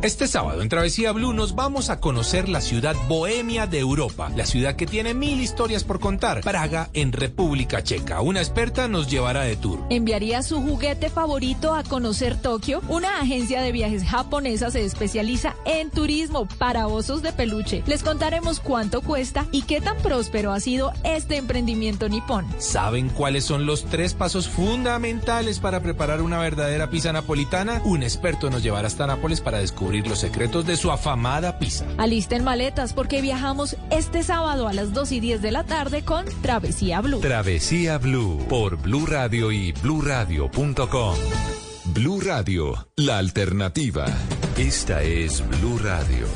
Este sábado en Travesía Blue nos vamos a conocer la ciudad bohemia de Europa, la ciudad que tiene mil historias por contar, Praga en República Checa. Una experta nos llevará de tour. ¿Enviaría su juguete favorito a conocer Tokio? Una agencia de viajes japonesa se especializa en turismo para osos de peluche. Les contaremos cuánto cuesta y qué tan próspero ha sido este emprendimiento nipón. ¿Saben cuáles son los tres pasos fundamentales para preparar una verdadera pizza napolitana? Un experto nos llevará hasta Nápoles para descubrir los secretos de su afamada pizza. Alisten maletas porque viajamos este sábado a las 2 y 10 de la tarde con Travesía Blue. Travesía Blue por Blue Radio y bluradio.com. Blue Radio, la alternativa. Esta es Blue Radio.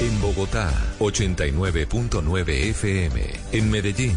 En Bogotá, 89.9 FM. En Medellín,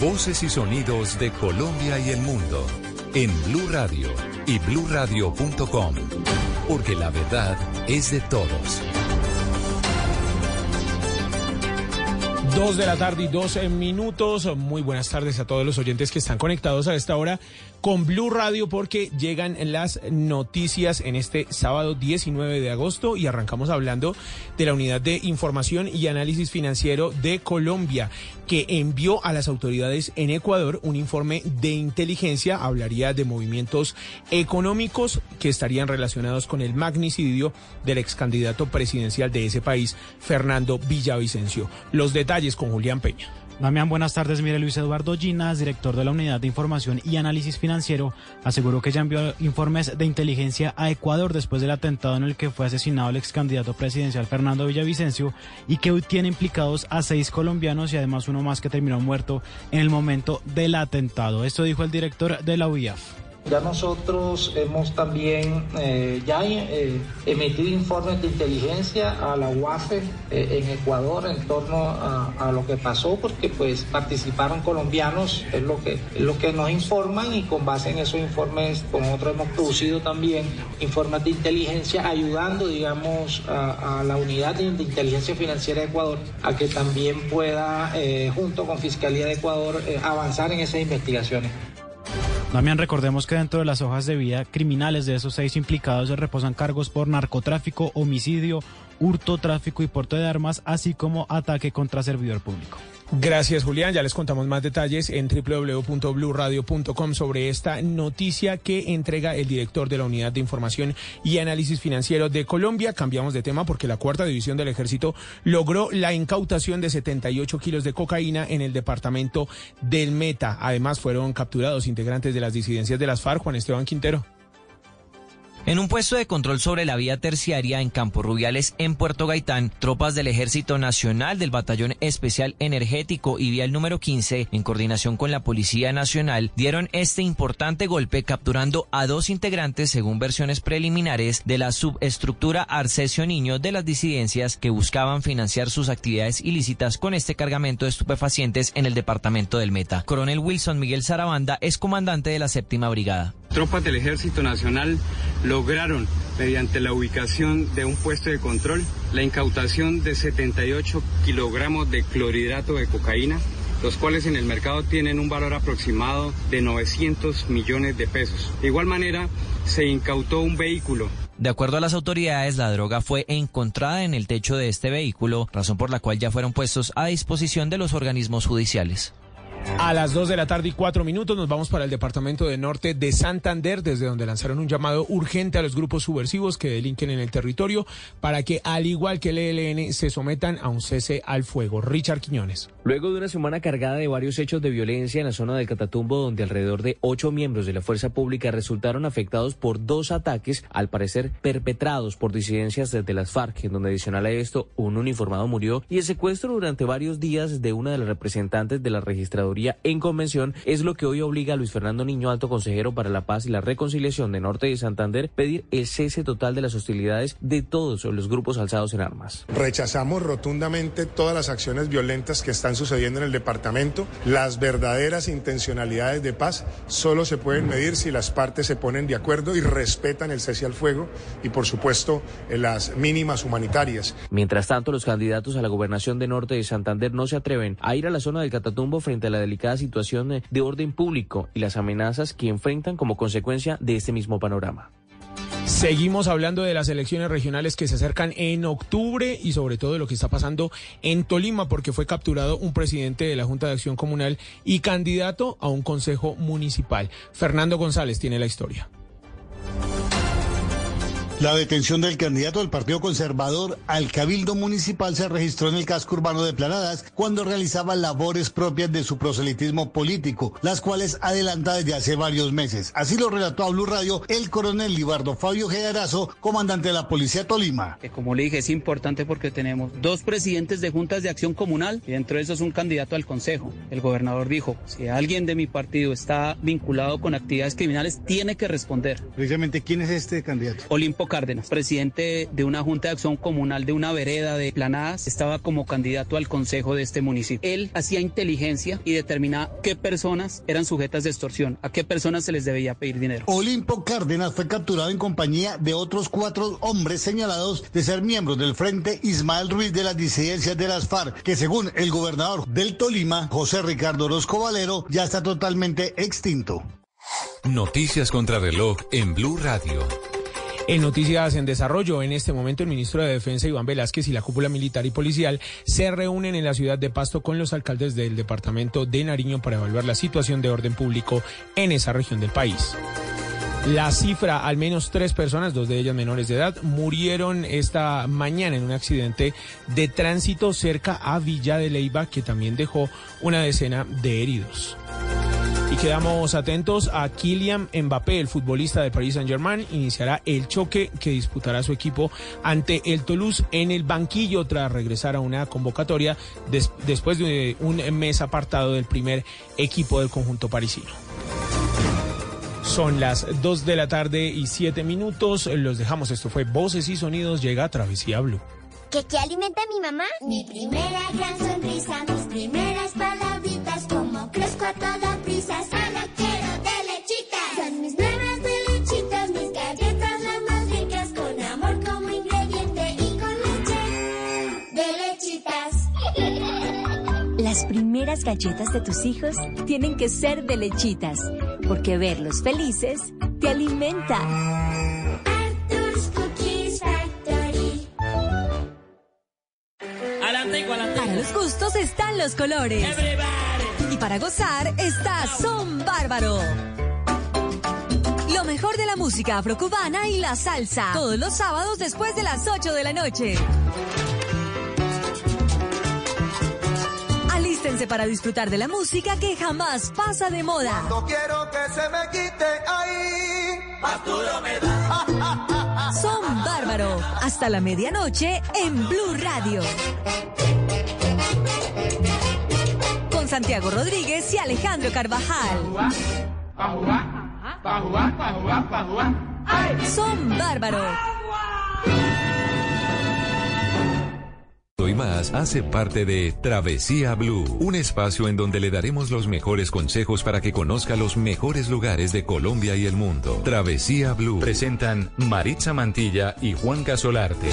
Voces y sonidos de Colombia y el mundo en Blue Radio y bluradio.com, porque la verdad es de todos. Dos de la tarde y 12 minutos. Muy buenas tardes a todos los oyentes que están conectados a esta hora con Blue Radio porque llegan las noticias en este sábado 19 de agosto y arrancamos hablando de la Unidad de Información y Análisis Financiero de Colombia que envió a las autoridades en Ecuador un informe de inteligencia, hablaría de movimientos económicos que estarían relacionados con el magnicidio del ex candidato presidencial de ese país, Fernando Villavicencio. Los detalles con Julián Peña. Damián, buenas tardes. Mire, Luis Eduardo Ginas, director de la Unidad de Información y Análisis Financiero, aseguró que ya envió informes de inteligencia a Ecuador después del atentado en el que fue asesinado el ex candidato presidencial Fernando Villavicencio y que hoy tiene implicados a seis colombianos y además uno más que terminó muerto en el momento del atentado. Esto dijo el director de la UIAF. Ya nosotros hemos también eh, ya eh, emitido informes de inteligencia a la UAFE eh, en Ecuador en torno a, lo que pasó, porque pues participaron colombianos, es lo que es lo que nos informan y con base en esos informes, con nosotros hemos producido también informes de inteligencia ayudando, digamos, a, a la unidad de, de, inteligencia financiera de Ecuador a que también pueda, junto con Fiscalía de Ecuador, avanzar en esas investigaciones. Damián, recordemos que dentro de las hojas de vida criminales de esos seis implicados se reposan cargos por narcotráfico, homicidio, hurto, tráfico y porte de armas, así como ataque contra servidor público. Gracias, Julián. Ya les contamos más detalles en www.bluradio.com sobre esta noticia que entrega el director de la Unidad de Información y Análisis Financiero de Colombia. Cambiamos de tema porque la Cuarta División del Ejército logró la incautación de 78 kilos de cocaína en el departamento del Meta. Además, fueron capturados integrantes de las disidencias de las FARC. Juan Esteban Quintero. En un puesto de control sobre la vía terciaria en Campo Rubiales, en Puerto Gaitán, tropas del Ejército Nacional del Batallón Especial Energético y Vial número 15, en coordinación con la Policía Nacional, dieron este importante golpe capturando a dos integrantes, según versiones preliminares, de la subestructura Arcesio Niño de las disidencias que buscaban financiar sus actividades ilícitas con este cargamento de estupefacientes en el departamento del Meta. Coronel Wilson Miguel Zarabanda es comandante de la séptima brigada. Tropas del Ejército Nacional lograron, mediante la ubicación de un puesto de control, la incautación de 78 kilogramos de clorhidrato de cocaína, los cuales en el mercado tienen un valor aproximado de 900 millones de pesos. De igual manera, se incautó un vehículo de acuerdo a las autoridades, la droga fue encontrada en el techo de este vehículo, razón por la cual ya fueron puestos a disposición de los organismos judiciales. A las 2 de la tarde y 4 minutos nos vamos para el departamento de norte de Santander, desde donde lanzaron un llamado urgente a los grupos subversivos que delinquen en el territorio para que, al igual que el ELN, se sometan a un cese al fuego. Richard Quiñones. Luego de una semana cargada de varios hechos de violencia en la zona del Catatumbo, donde alrededor de ocho miembros de la fuerza pública resultaron afectados por dos ataques, al parecer perpetrados por disidencias desde las FARC, en donde adicional a esto, un uniformado murió y el secuestro durante varios días de una de las representantes de la registraduría en convención es lo que hoy obliga a Luis Fernando Niño, alto consejero para la paz y la reconciliación de Norte de Santander, pedir el cese total de las hostilidades de todos los grupos alzados en armas. Rechazamos rotundamente todas las acciones violentas que están sucediendo en el departamento. Las verdaderas intencionalidades de paz solo se pueden medir si las partes se ponen de acuerdo y respetan el cese al fuego y, por supuesto, las mínimas humanitarias. Mientras tanto, los candidatos a la gobernación de Norte de Santander no se atreven a ir a la zona del Catatumbo frente a la delicada situación de orden público y las amenazas que enfrentan como consecuencia de este mismo panorama. Seguimos hablando de las elecciones regionales que se acercan en octubre y sobre todo de lo que está pasando en Tolima porque fue capturado un presidente de la Junta de Acción Comunal y candidato a un consejo municipal. Fernando González tiene la historia. La detención del candidato del Partido Conservador al Cabildo Municipal se registró en el casco urbano de Planadas cuando realizaba labores propias de su proselitismo político, las cuales adelanta desde hace varios meses. Así lo relató a Blue Radio el coronel Libardo Fabio Gedarazo, comandante de la Policía Tolima. como le dije, es importante porque tenemos dos presidentes de juntas de acción comunal y dentro de eso es un candidato al Consejo. El gobernador dijo, si alguien de mi partido está vinculado con actividades criminales, tiene que responder. Precisamente, ¿quién es este candidato? Olimpo Cárdenas, presidente de una junta de acción comunal de una vereda de Planadas, estaba como candidato al consejo de este municipio. Él hacía inteligencia y determinaba qué personas eran sujetas de extorsión, a qué personas se les debía pedir dinero. Olimpo Cárdenas fue capturado en compañía de otros cuatro hombres señalados de ser miembros del Frente Ismael Ruiz de las disidencias de las FARC, que según el gobernador del Tolima, José Ricardo Orozco Valero, ya está totalmente extinto. Noticias contra reloj en Blue Radio. En noticias en desarrollo, en este momento el ministro de Defensa Iván Velázquez y la cúpula militar y policial se reúnen en la ciudad de Pasto con los alcaldes del departamento de Nariño para evaluar la situación de orden público en esa región del país. La cifra, al menos tres personas, dos de ellas menores de edad, murieron esta mañana en un accidente de tránsito cerca a Villa de Leiva que también dejó una decena de heridos. Y quedamos atentos a Kylian Mbappé, el futbolista de Paris Saint-Germain, iniciará el choque que disputará su equipo ante el Toulouse en el banquillo tras regresar a una convocatoria después de un mes apartado del primer equipo del conjunto parisino. Son las 2 de la tarde y 7 minutos. Los dejamos. Esto fue Voces y Sonidos. Llega a Travesía Blue. ¿Qué, qué alimenta mi mamá? Mi primera gran sonrisa, mis primeras palabritas, como crezco a toda solo quiero de lechitas. Son mis nuevas de lechitas, mis galletas las más ricas, con amor como ingrediente y con leche de lechitas. Las primeras galletas de tus hijos tienen que ser de lechitas, porque verlos felices te alimenta. Arthur's Cookies Factory. Para los gustos están los colores. Y para gozar está Son Bárbaro. Lo mejor de la música afrocubana y la salsa. Todos los sábados después de las 8 de la noche. Alístense para disfrutar de la música que jamás pasa de moda. No quiero que se me quite ahí. Me da. Son Bárbaro. Hasta la medianoche en Blue Radio. Santiago Rodríguez y Alejandro Carvajal. Son Bárbaro. y más hace parte de Travesía Blue, un espacio en donde le daremos los mejores consejos para que conozca los mejores lugares de Colombia y el mundo. Travesía Blue. Presentan Maritza Mantilla y Juan Casolarte.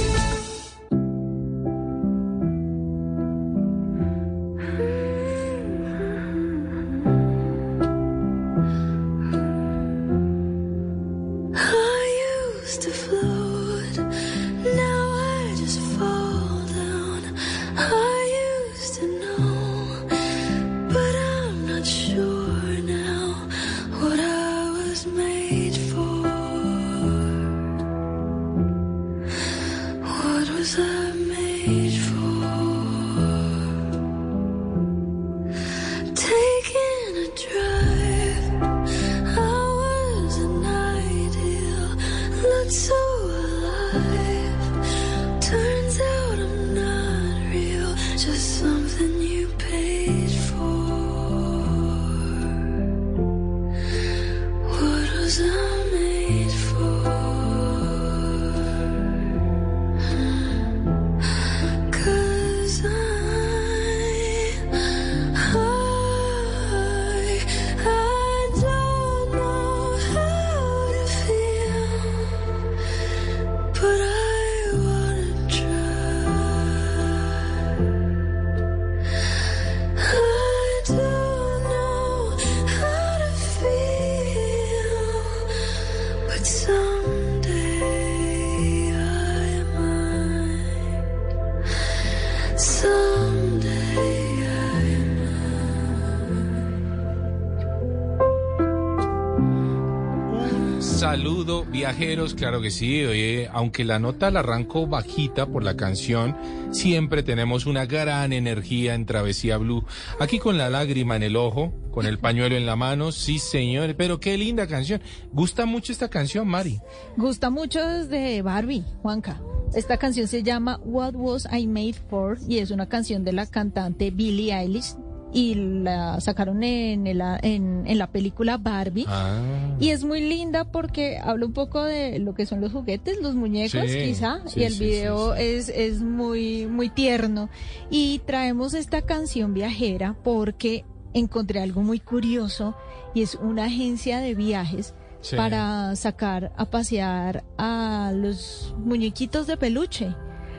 Viajeros, claro que sí. Oye, aunque la nota la arranco bajita por la canción, siempre tenemos una gran energía en Travesía Blue. Aquí con la lágrima en el ojo, con el pañuelo en la mano, sí señor, pero qué linda canción. Gusta mucho esta canción, Mari. Gusta mucho desde Barbie, Juanca. Esta canción se llama What Was I Made For y es una canción de la cantante Billie Eilish y la sacaron en, el- en, en la película Barbie. Ah. Y es muy linda porque habla un poco de lo que son los juguetes, los muñecos Sí, quizá, sí, y el sí, video Es, es muy, muy tierno. Y traemos esta canción viajera porque encontré algo muy curioso y es una agencia de viajes para sacar a pasear a los muñequitos de peluche.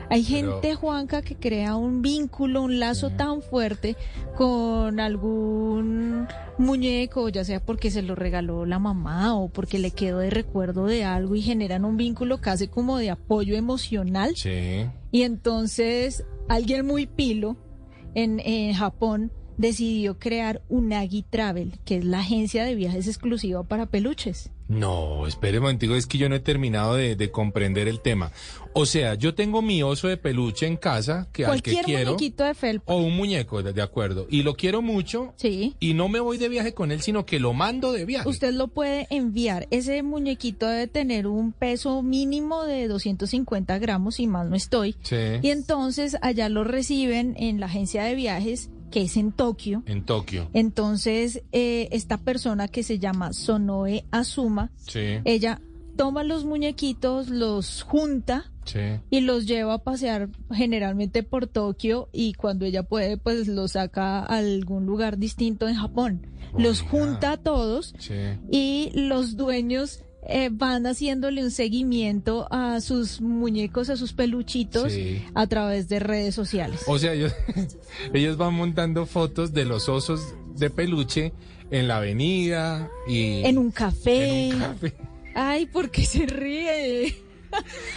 Hay Pero- gente, Juanca, que crea un vínculo, un lazo tan fuerte con algún muñeco, ya sea porque se lo regaló la mamá o porque le quedó de recuerdo de algo y generan un vínculo casi como de apoyo emocional. Sí. Y entonces alguien muy pilo en, en Japón decidió crear Unagi Travel, que es la agencia de viajes exclusiva para peluches. No, espere un momentico, es que yo no he terminado de, de comprender el tema. O sea, yo tengo mi oso de peluche en casa, que al que quiero, muñequito de felpa. o un muñeco, de, de acuerdo, y lo quiero mucho, Sí. y no me voy de viaje con él, sino que lo mando de viaje. Usted lo puede enviar. Ese muñequito debe tener un peso mínimo de 250 gramos, y más no estoy. Sí. Y entonces allá lo reciben en la agencia de viajes, que es en Tokio. En Tokio. Entonces, eh, esta persona que se llama Sonoe Azuma, Sí. ella toma los muñequitos, los junta Sí. y los lleva a pasear generalmente por Tokio y cuando ella puede, pues los saca a algún lugar distinto en Japón. Los junta a todos Sí. y los dueños eh, van haciéndole un seguimiento a sus muñecos, a sus peluchitos Sí. a través de redes sociales. O sea, ellos, ellos van montando fotos de los osos de peluche en la avenida y... En un café. En un café. Ay, ¿por qué se ríe?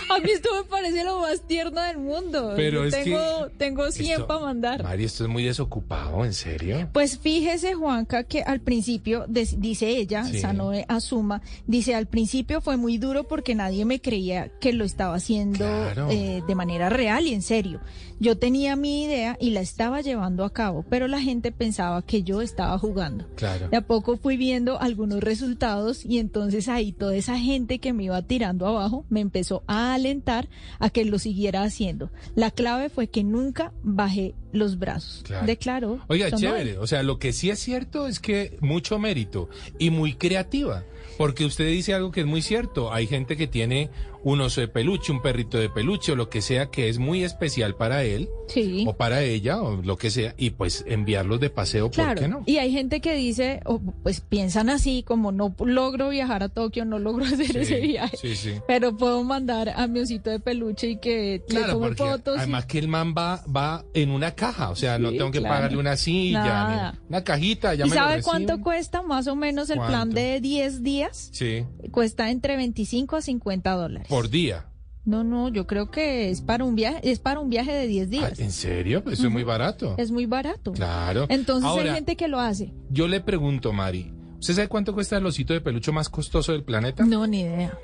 A mí esto me parece lo más tierno del mundo. Pero es tengo, que tengo 100 esto- para mandar. Mari, esto es muy desocupado, ¿en serio? Pues fíjese, Juanca, que al principio, dice ella, Sí. Sanoe Asuma, dice, al principio fue muy duro porque nadie me creía que lo estaba haciendo Claro. eh, de manera real y en serio. Yo tenía mi idea y la estaba llevando a cabo, pero la gente pensaba que yo estaba jugando. Claro. De a poco fui viendo algunos resultados y entonces ahí toda esa gente que me iba tirando abajo me empezó a alentar a que lo siguiera haciendo. La clave fue que nunca bajé los brazos. Claro. Declaró. Oiga, chévere. O sea, lo que sí es cierto es que mucho mérito y muy creativa. Porque usted dice algo que es muy cierto. Hay gente que tiene un oso de peluche, un perrito de peluche o lo que sea que es muy especial para él Sí. o para ella o lo que sea. Y pues enviarlos de paseo, ¿por Claro, qué no? y hay gente que dice, o pues piensan así, como no logro viajar a Tokio, no logro hacer Sí, ese viaje, sí, sí. pero puedo mandar a mi osito de peluche y que le tome fotos. y- además que el man va, va en una caja, o sea, no tengo que claro. pagarle una silla, ni una cajita, ya ¿Y me sabe cuánto cuesta más o menos el plan de 10 días? Sí, Cuesta entre 25 a 50 dólares. Por día. No, no, yo creo que es para un viaje, es para un viaje de 10 Ah, días. ¿En serio? Pues eso es muy barato. Es muy barato. Claro. Entonces Ahora, hay gente que lo hace. Yo le pregunto, Mari, ¿usted sabe cuánto cuesta el osito de peluche más costoso del planeta? No, ni idea.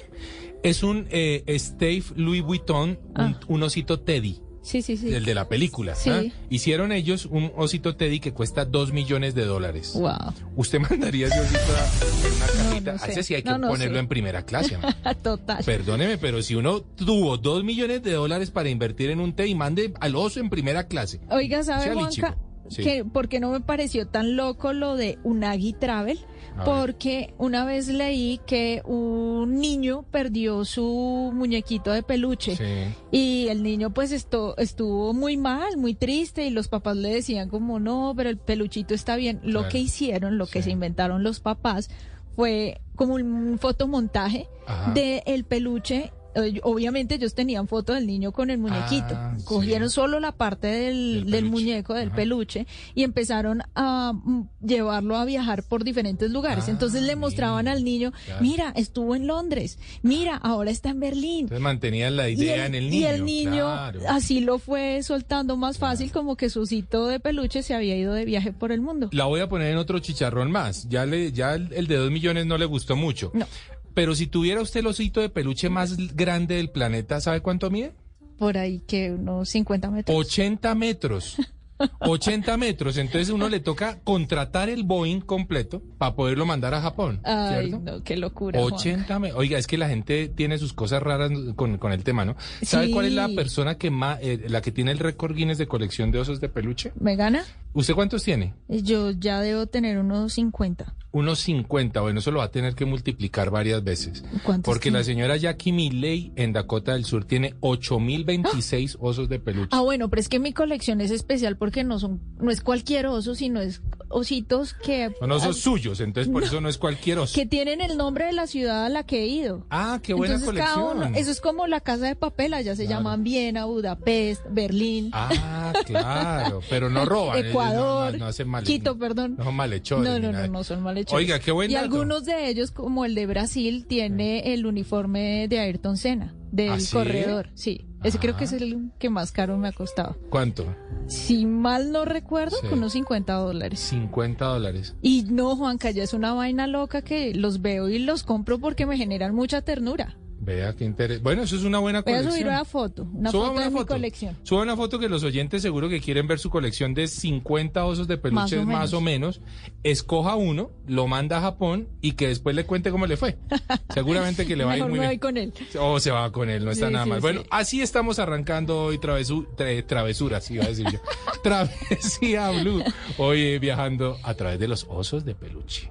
Es un eh, Stave Louis Vuitton, un, Ah. un osito Teddy, Sí, sí, sí. el de la película. Sí. ¿ah? Hicieron ellos un osito Teddy que cuesta dos millones de dólares. Wow. ¿Usted mandaría ese osito a- en una cajita? no sé. A ese sí hay que No, no ponerlo sé. en primera clase. Total. Perdóneme, pero si uno tuvo dos millones de dólares para invertir en un té y mande al oso en primera clase. Oiga, ¿sabe, lichico. Sí. Que, porque no me pareció tan loco lo de Unagi Travel? A ver. Porque una vez leí que un niño perdió su muñequito de peluche. Sí. Y el niño pues esto, estuvo muy mal, muy triste y los papás le decían como no, pero el peluchito está bien. Lo Claro. que hicieron, lo que se inventaron los papás fue como un fotomontaje Ajá. de el peluche. Eh, Obviamente ellos tenían foto del niño con el muñequito. Ah, Cogieron sí. solo la parte del, muñeco, del Ajá. peluche, y empezaron a mm, llevarlo a viajar por diferentes lugares. Ah, Entonces le mostraban mira, al niño, claro. mira, estuvo en Londres, mira, ahora está en Berlín. Entonces mantenían la idea en el niño. y el niño claro. así lo fue soltando más fácil, como que su osito de peluche se había ido de viaje por el mundo. La voy a poner en otro chicharrón más. Ya le, ya el, el de dos millones no le gustó mucho. No. Pero si tuviera usted el osito de peluche más grande del planeta, ¿sabe cuánto mide? Por ahí que unos 50 metros. 80 metros. 80 metros. Entonces uno le toca contratar el Boeing completo para poderlo mandar a Japón. Ay, ¿cierto? no, qué locura. Juan. 80 metros. Oiga, es que la gente tiene sus cosas raras con, con el tema, ¿no? ¿Sabe Sí. cuál es la persona que más, eh, la que tiene el récord Guinness de colección de osos de peluche? ¿Me gana? ¿Usted cuántos tiene? Yo ya debo tener unos 50. Unos 50, bueno, eso lo va a tener que multiplicar varias veces. ¿Cuántos Porque la señora Jackie Milley en Dakota del Sur tiene 8026 osos de peluche. Ah, bueno, pero es que mi colección es especial porque no son, no es cualquier oso, sino es ositos que, Son osos ah, suyos, entonces por eso no es cualquier oso. que tienen el nombre de la ciudad a la que he ido. Ah, qué buena Entonces, cada colección. uno- eso es como la casa de papel, allá se Claro. llaman Viena, Budapest, Berlín, Ah, claro, pero no roban. ellos Ecuador, no, no hacen mal, Quito, perdón. No son malhechores. No, no, no, no son malhechores. Oiga, qué buen Y dato. algunos de ellos, como el de Brasil, tiene el uniforme de Ayrton Senna, del ¿Ah, sí? corredor. Sí, ese creo que es Ah. el que más caro me ha costado. ¿Cuánto? Si mal no recuerdo, Sí. con unos 50 dólares. 50 dólares. Y no, Juanca, ya es una vaina loca que los veo y los compro porque me generan mucha ternura. Vea qué interés. Bueno, eso es una buena Voy a colección. subir una foto, una Suba foto una de mi foto. colección. Suba una foto que los oyentes seguro que quieren ver su colección de 50 osos de peluches Más o más o menos. Escoja uno, lo manda a Japón y que después le cuente cómo le fue. Seguramente que le va a ir muy me bien. voy con él. O se va con él, no está Sí, nada sí, mal. sí. Bueno, así estamos arrancando hoy travesu- tra- travesuras, iba a decir yo. Travesía Blue. Hoy eh, viajando a través de los osos de peluche.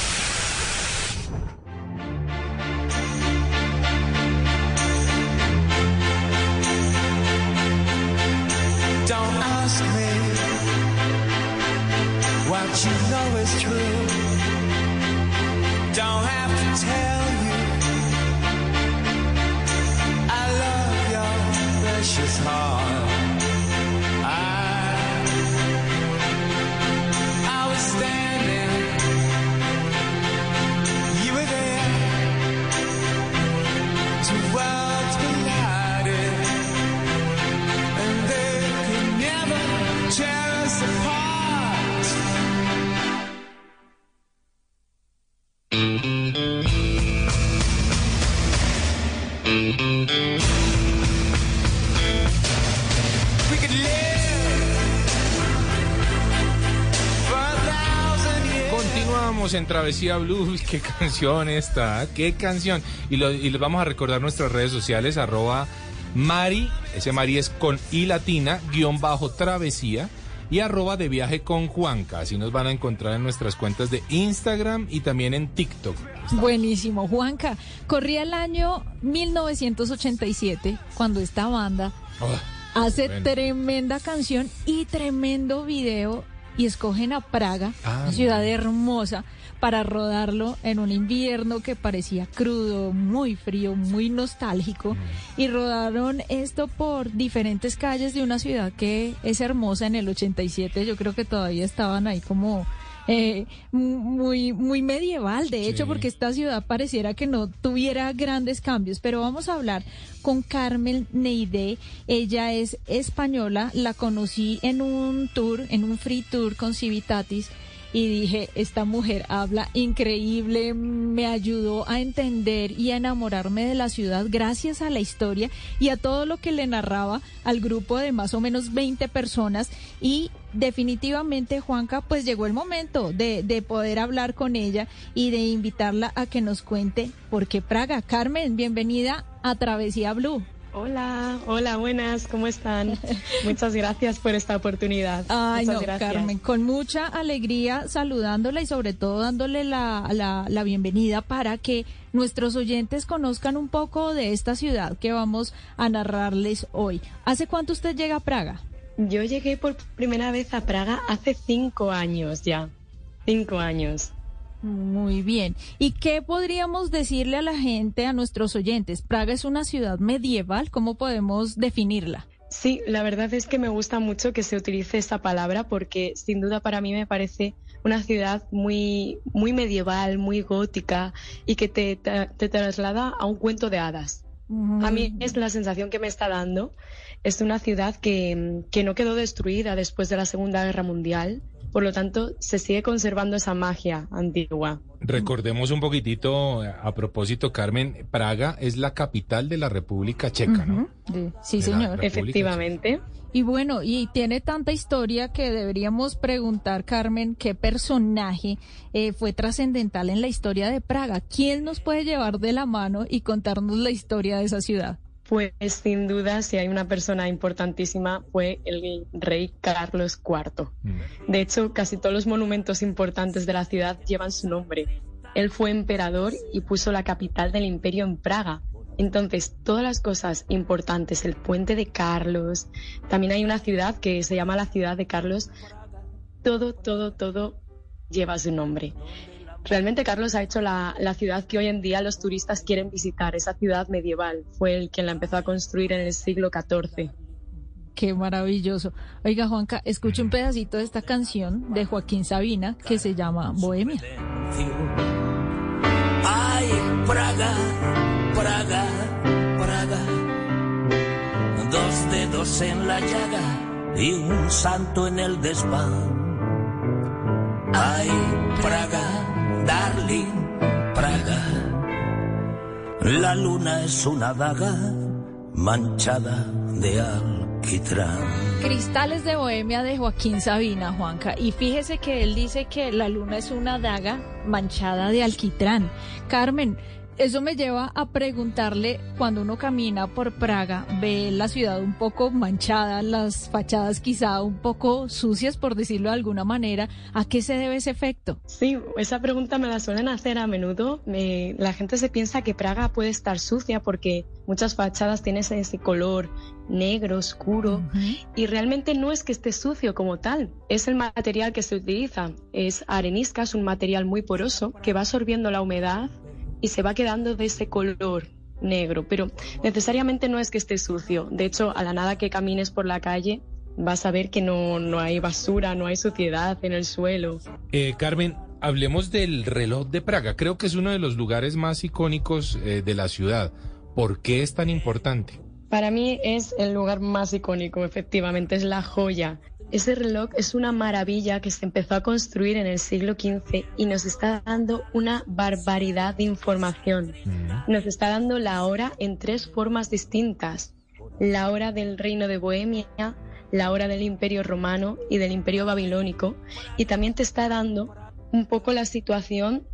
Continuamos en Travesía Blue. Uy, Qué canción esta, qué canción. Y, lo- y les vamos a recordar nuestras redes sociales, arroba Mari, ese Mari es con I latina, guion bajo travesía, y arroba de viaje con Juanca. Así nos van a encontrar en nuestras cuentas de Instagram y también en TikTok. Buenísimo, Juanca. Corría el año 1987 cuando esta banda Oh, hace bueno. tremenda canción y tremendo video y escogen a Praga, Ah, una ciudad hermosa, para rodarlo en un invierno que parecía crudo, muy frío, muy nostálgico. Y rodaron esto por diferentes calles de una ciudad que es hermosa en el 87. Yo creo que todavía estaban ahí como eh, muy, muy medieval, de hecho, Sí. porque esta ciudad pareciera que no tuviera grandes cambios. Pero vamos a hablar con Carmen Neide. Ella es española, la conocí en un tour, en un free tour con Civitatis. Y dije, esta mujer habla increíble, me ayudó a entender y a enamorarme de la ciudad gracias a la historia y a todo lo que le narraba al grupo de más o menos 20 personas. Y definitivamente, Juanca, pues llegó el momento de, de poder hablar con ella y de invitarla a que nos cuente por qué Praga. Carmen, bienvenida a Travesía Blue. Hola, hola, buenas, ¿cómo están? Muchas gracias por esta oportunidad. Ay, Muchas no, gracias. Carmen, con mucha alegría saludándola y sobre todo dándole la, la, la bienvenida para que nuestros oyentes conozcan un poco de esta ciudad que vamos a narrarles hoy. ¿Hace cuánto usted llega a Praga? Yo llegué por primera vez a Praga hace cinco años ya. Cinco años. Muy bien. ¿Y qué podríamos decirle a la gente, a nuestros oyentes? Praga es una ciudad medieval, ¿cómo podemos definirla? Sí, la verdad es que me gusta mucho que se utilice esa palabra porque sin duda para mí me parece una ciudad muy, muy medieval, muy gótica y que te, te, te traslada a un cuento de hadas. A mí es la sensación que me está dando. Es una ciudad que, que no quedó destruida después de la Segunda Guerra Mundial. Por lo tanto, se sigue conservando esa magia antigua. Recordemos un poquitito, a propósito, Carmen, Praga es la capital de la República Checa, ¿no? Sí, De señor. Efectivamente. Y bueno, y tiene tanta historia que deberíamos preguntar, Carmen, qué personaje eh, fue trascendental en la historia de Praga. ¿Quién nos puede llevar de la mano y contarnos la historia de esa ciudad? Pues sin duda, si hay una persona importantísima, fue el rey Carlos IV. De hecho, casi todos los monumentos importantes de la ciudad llevan su nombre. Él fue emperador y puso la capital del imperio en Praga. Entonces, todas las cosas importantes, el puente de Carlos, también hay una ciudad que se llama la ciudad de Carlos, todo, todo, todo lleva su nombre. Realmente Carlos ha hecho la, la ciudad que hoy en día los turistas quieren visitar, esa ciudad medieval. Fue el quien la empezó a construir en el siglo XIV. Qué maravilloso. Oiga, Juanca, escuche un pedacito de esta canción de Joaquín Sabina que se llama Bohemia. Ay, Praga, Praga, Praga. Dos dedos en la llaga y un santo en el desván. Ay, Praga, darling, Praga. La luna es una daga manchada de alquitrán. Cristales de Bohemia de Joaquín Sabina, Juanca. Y fíjese que él dice que la luna es una daga manchada de alquitrán. Carmen, eso me lleva a preguntarle, cuando uno camina por Praga, ve la ciudad un poco manchada, las fachadas quizá un poco sucias, por decirlo de alguna manera, ¿a qué se debe ese efecto? Sí, esa pregunta me la suelen hacer a menudo. Me- la gente se piensa que Praga puede estar sucia porque muchas fachadas tienen ese, ese color negro, oscuro, y realmente no es que esté sucio como tal, es el material que se utiliza. Es arenisca, es un material muy poroso que va absorbiendo la humedad y se va quedando de ese color negro, pero necesariamente no es que esté sucio. De hecho, a la nada que camines por la calle, vas a ver que no, no hay basura, no hay suciedad en el suelo. Eh, Carmen, hablemos del reloj de Praga. Creo que es uno de los lugares más icónicos eh, de la ciudad. ¿Por qué es tan importante? Para mí es el lugar más icónico, efectivamente, es la joya. Ese reloj es una maravilla que se empezó a construir en el siglo XV y nos está dando una barbaridad de información. Nos está dando la hora en tres formas distintas. La hora del reino de Bohemia, la hora del imperio romano y del imperio babilónico. Y también te está dando un poco la situación,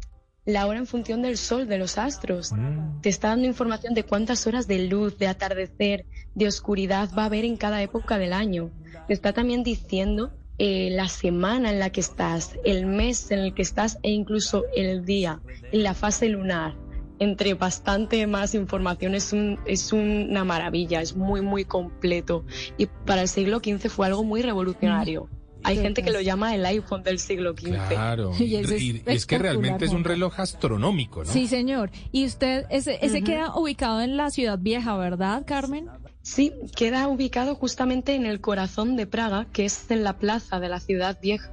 la hora en función del sol, de los astros. Te está dando información de cuántas horas de luz, de atardecer, de oscuridad va a haber en cada época del año. Te está también diciendo eh, la semana en la que estás, el mes en el que estás e incluso el día, la fase lunar. Entre bastante más información es, un, es una maravilla, es muy, muy completo. Y para el siglo XV fue algo muy revolucionario. Hay gente que lo llama el iPhone del siglo XV. Claro. Y es y es que realmente es un reloj astronómico, ¿no? Sí, señor. Y usted, ese, ese queda ubicado en la ciudad vieja, ¿verdad, Carmen? Sí, queda ubicado justamente en el corazón de Praga, que es en la plaza de la ciudad vieja.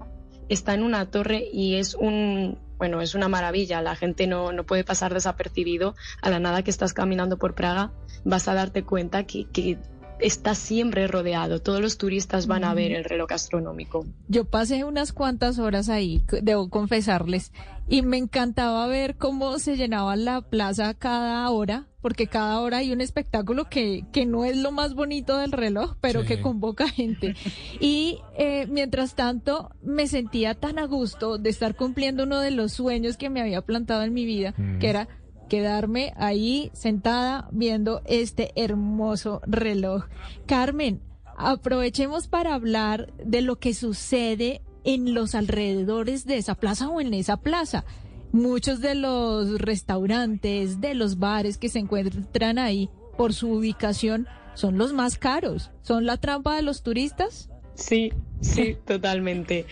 Está en una torre y es un, bueno, es una maravilla. La gente no, no puede pasar desapercibido. A la nada que estás caminando por Praga, vas a darte cuenta que, que está siempre rodeado. Todos los turistas van a ver el reloj astronómico. Yo pasé unas cuantas horas ahí, debo confesarles, y me encantaba ver cómo se llenaba la plaza cada hora, porque cada hora hay un espectáculo que, que no es lo más bonito del reloj, pero Sí. que convoca gente. Y eh, mientras tanto, me sentía tan a gusto de estar cumpliendo uno de los sueños que me había plantado en mi vida, Mm. que era quedarme ahí sentada viendo este hermoso reloj. Carmen, aprovechemos para hablar de lo que sucede en los alrededores de esa plaza o en esa plaza. Muchos de los restaurantes, de los bares que se encuentran ahí por su ubicación son los más caros. ¿Son la trampa de los turistas? Sí, sí, totalmente.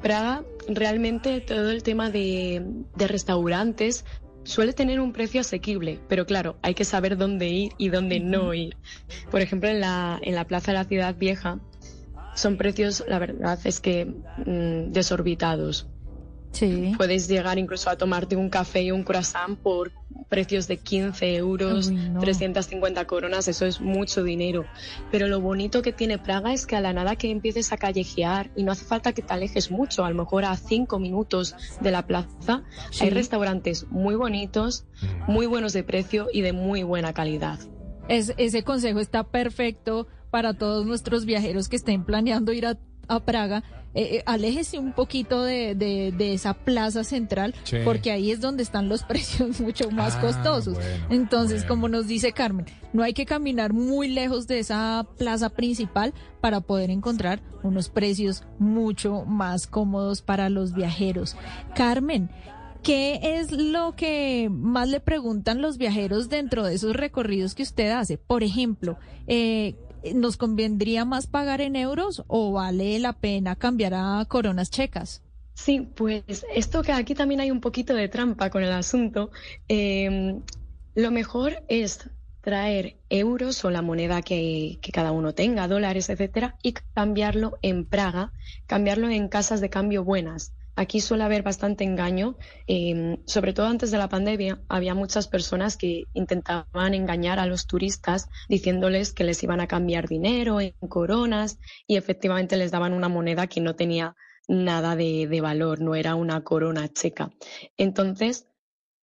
Praga, realmente todo el tema de, de restaurantes suele tener un precio asequible, pero claro, hay que saber dónde ir y dónde no ir. Por ejemplo, en la, en la plaza de la ciudad vieja son precios, la verdad es que mm, desorbitados. Sí. Puedes llegar incluso a tomarte un café y un croissant por precios de 15 euros, Uy, no. 350 coronas, eso es mucho dinero. Pero lo bonito que tiene Praga es que a la nada que empieces a callejear y no hace falta que te alejes mucho, a lo mejor a 5 minutos de la plaza, Sí. hay restaurantes muy bonitos, muy buenos de precio y de muy buena calidad. Es, ese consejo está perfecto para todos nuestros viajeros que estén planeando ir a, a Praga. Eh, eh, aléjese un poquito de, de- de esa plaza central, Sí. porque ahí es donde están los precios mucho más Ah, costosos. bueno, Entonces, bueno. como nos dice Carmen, no hay que caminar muy lejos de esa plaza principal para poder encontrar unos precios mucho más cómodos para los viajeros. Carmen, ¿Qué es lo que más le preguntan los viajeros dentro de esos recorridos que usted hace? Por ejemplo, eh, ¿nos convendría más pagar en euros o vale la pena cambiar a coronas checas? Sí, pues esto que aquí también hay un poquito de trampa con el asunto. eh, lo mejor es traer euros o la moneda que, que cada uno tenga, dólares, etcétera, y cambiarlo en Praga, cambiarlo en casas de cambio buenas. Aquí suele haber bastante engaño, eh, sobre todo antes de la pandemia, había muchas personas que intentaban engañar a los turistas diciéndoles que les iban a cambiar dinero en coronas y efectivamente les daban una moneda que no tenía nada de valor, no era una corona checa. Entonces,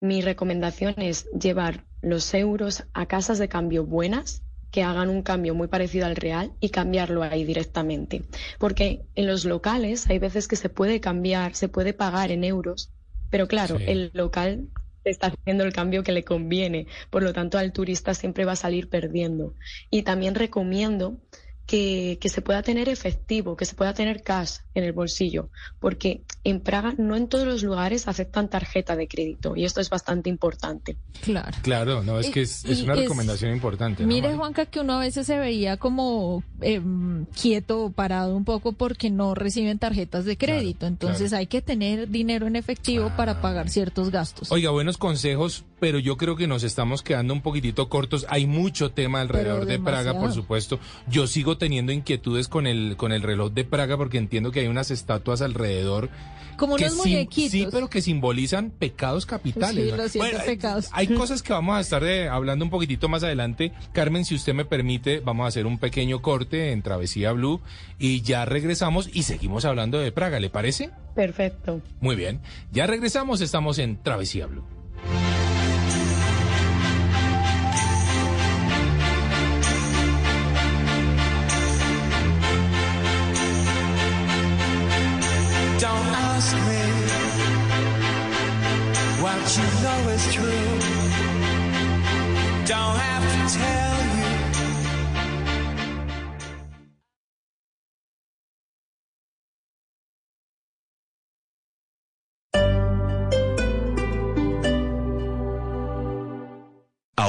mi recomendación es llevar los euros a casas de cambio buenas que hagan un cambio muy parecido al real y cambiarlo ahí directamente. Porque en los locales hay veces que se puede cambiar, se puede pagar en euros, pero claro, Sí. el local está haciendo el cambio que le conviene, por lo tanto al turista siempre va a salir perdiendo. Y también recomiendo que, que se pueda tener efectivo, que se pueda tener cash en el bolsillo, porque en Praga no en todos los lugares aceptan tarjeta de crédito y esto es bastante importante. Claro. Claro, no, es que es, una es- recomendación importante. ¿no, Mire, Mari? Juanca, que uno a veces se veía como em, quieto o parado un poco porque no reciben tarjetas de crédito. Entonces hay que tener dinero en efectivo para pagar ciertos gastos. Oiga, buenos consejos, pero yo creo que nos estamos quedando un poquitito cortos. Hay mucho tema alrededor de Praga, por supuesto. Yo sigo sigo teniendo inquietudes con el, con el reloj de Praga porque entiendo que hay unas estatuas alrededor. Como que unos muñequitos. Sí, pero que simbolizan pecados capitales. Sí, ¿no? los Bueno, pecados. Hay cosas que vamos a estar eh, hablando un poquitito más adelante. Carmen, si usted me permite, vamos a hacer un pequeño corte en Travesía Blue y ya regresamos y seguimos hablando de Praga, ¿le parece? Perfecto. Muy bien, ya regresamos, estamos en Travesía Blue. You know is true. Don't have to tell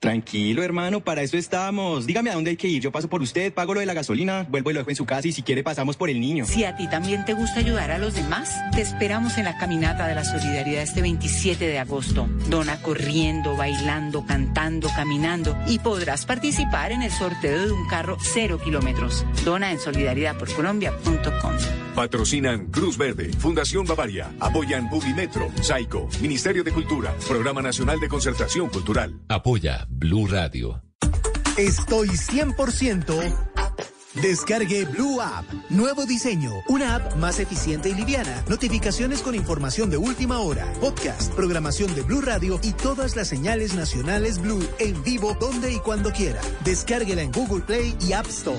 Tranquilo, hermano, para eso estamos. Dígame a dónde hay que ir. Yo paso por usted, pago lo de la gasolina, vuelvo y lo dejo en su casa y si quiere pasamos por el niño. Si a ti también te gusta ayudar a los demás, te esperamos en la caminata de la solidaridad este 27 de agosto. Dona corriendo, bailando, cantando, caminando y podrás participar en el sorteo de un carro cero kilómetros. Dona en Patrocinan Cruz Verde, Fundación Bavaria, apoyan Publimetro, Saico, Ministerio de Cultura, Programa Nacional de Concertación Cultural. Apoya Blue Radio. Estoy 100%. Descargue Blue App. Nuevo diseño. Una app más eficiente y liviana. Notificaciones con información de última hora. Podcast, programación de Blue Radio y todas las señales nacionales Blue en vivo donde y cuando quiera. Descárguela en Google Play y App Store.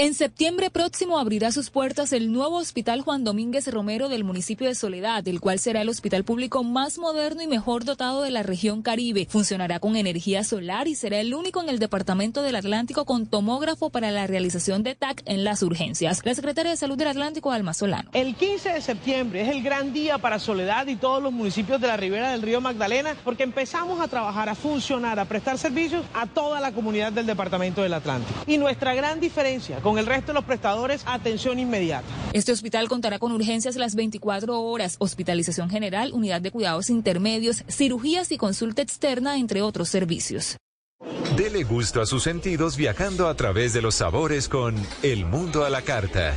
En septiembre próximo abrirá sus puertas el nuevo Hospital Juan Domínguez Romero del municipio de Soledad, el cual será el hospital público más moderno y mejor dotado de la región Caribe. Funcionará con energía solar y será el único en el departamento del Atlántico con tomógrafo para la realización de TAC en las urgencias. La secretaria de Salud del Atlántico, Alma Solano. El 15 de septiembre es el gran día para Soledad y todos los municipios de la ribera del río Magdalena porque empezamos a trabajar, a funcionar, a prestar servicios a toda la comunidad del departamento del Atlántico. Y nuestra gran diferencia con el resto de los prestadores, atención inmediata. Este hospital contará con urgencias las 24 horas, hospitalización general, unidad de cuidados intermedios, cirugías y consulta externa, entre otros servicios. Dele gusto a sus sentidos viajando a través de los sabores con El Mundo a la Carta.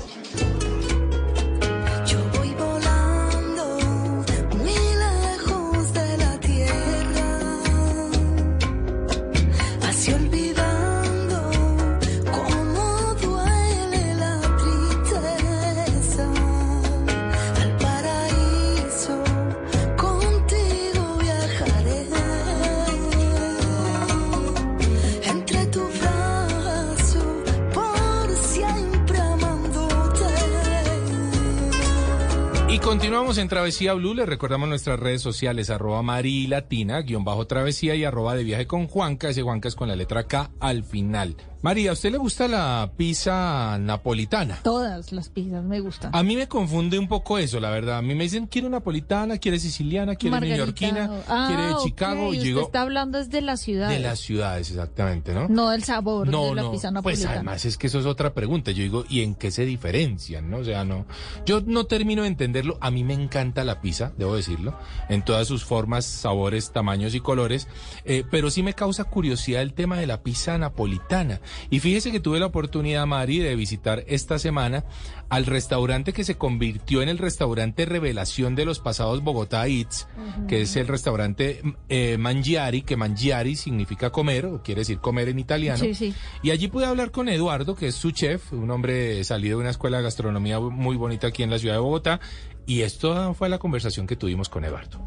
Continuamos en Travesía Blue. Les recordamos nuestras redes sociales, arroba marilatina, guion bajo travesía y arroba de viaje con Juanca. Ese Juanca es con la letra K al final. María, ¿a usted le gusta la pizza napolitana? Todas las pizzas me gustan. A mí me confunde un poco eso, la verdad. A mí me dicen, quiere napolitana, quiere siciliana, quiere neoyorquina, ah, quiere de Chicago. Y yo usted digo, está hablando es de la ciudad. de las ciudades, exactamente, ¿no? No del sabor No, de la no, pizza pues napolitana. además es que eso es otra pregunta. Yo digo, ¿y en qué se diferencian? ¿no? O sea, no. Yo no termino de entenderlo. A mí me encanta la pizza, debo decirlo, en todas sus formas, sabores, tamaños y colores. eh, pero sí me causa curiosidad el tema de la pizza napolitana. Y fíjese que tuve la oportunidad, Mari, de visitar esta semana al restaurante que se convirtió en el restaurante revelación de los pasados Bogotá Eats, que es el restaurante eh, Mangiari, que Mangiari significa comer, o quiere decir comer en italiano. Sí, sí. Y allí pude hablar con Eduardo, que es su chef, un hombre salido de una escuela de gastronomía muy bonita aquí en la ciudad de Bogotá. Y esto fue la conversación que tuvimos con Eduardo.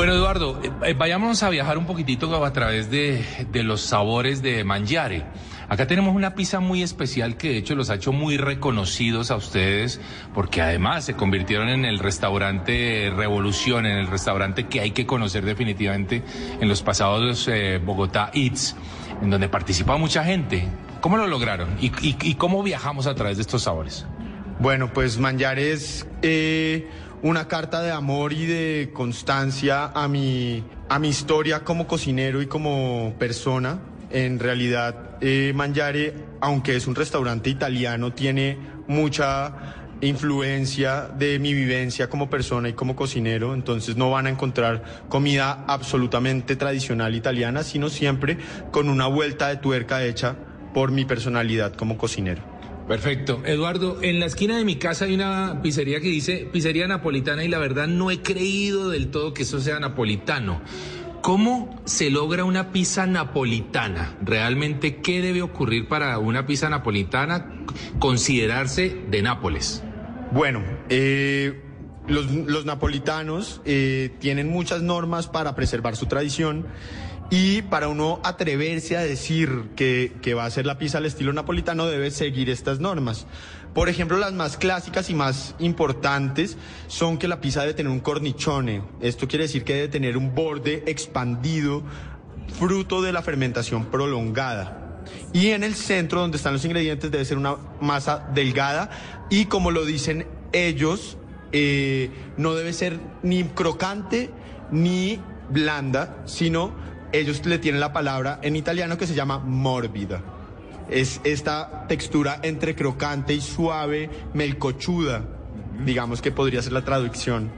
Bueno, Eduardo, eh, eh, vayámonos a viajar un poquitito a través de, de los sabores de Mangiare. Acá tenemos una pizza muy especial que de hecho los ha hecho muy reconocidos a ustedes porque además se convirtieron en el restaurante Revolución, en el restaurante que hay que conocer definitivamente en los pasados eh, Bogotá Eats, en donde participa mucha gente. ¿Cómo lo lograron? ¿Y, cómo viajamos a través de estos sabores? Bueno, pues Manjar es eh, una carta de amor y de constancia a mi, a mi historia como cocinero y como persona. En realidad, eh, Mangiare, aunque es un restaurante italiano, tiene mucha influencia de mi vivencia como persona y como cocinero, entonces no van a encontrar comida absolutamente tradicional italiana, sino siempre con una vuelta de tuerca hecha por mi personalidad como cocinero. Perfecto. Eduardo, en la esquina de mi casa hay una pizzería que dice pizzería napolitana y la verdad no he creído del todo que eso sea napolitano. ¿Cómo se logra una pizza napolitana? ¿Realmente qué debe ocurrir para una pizza napolitana considerarse de Nápoles? Bueno, eh, los, napolitanos eh, tienen muchas normas para preservar su tradición y para uno atreverse a decir que, que va a ser la pizza al estilo napolitano debe seguir estas normas. Por ejemplo, las más clásicas y más importantes son que la pizza debe tener un cornichone. Esto quiere decir que debe tener un borde expandido, fruto de la fermentación prolongada. Y en el centro, donde están los ingredientes, debe ser una masa delgada y como lo dicen ellos, eh, no debe ser ni crocante ni blanda, sino ellos le tienen la palabra en italiano que se llama mórbida. Es esta textura entre crocante y suave, melcochuda, digamos que podría ser la traducción.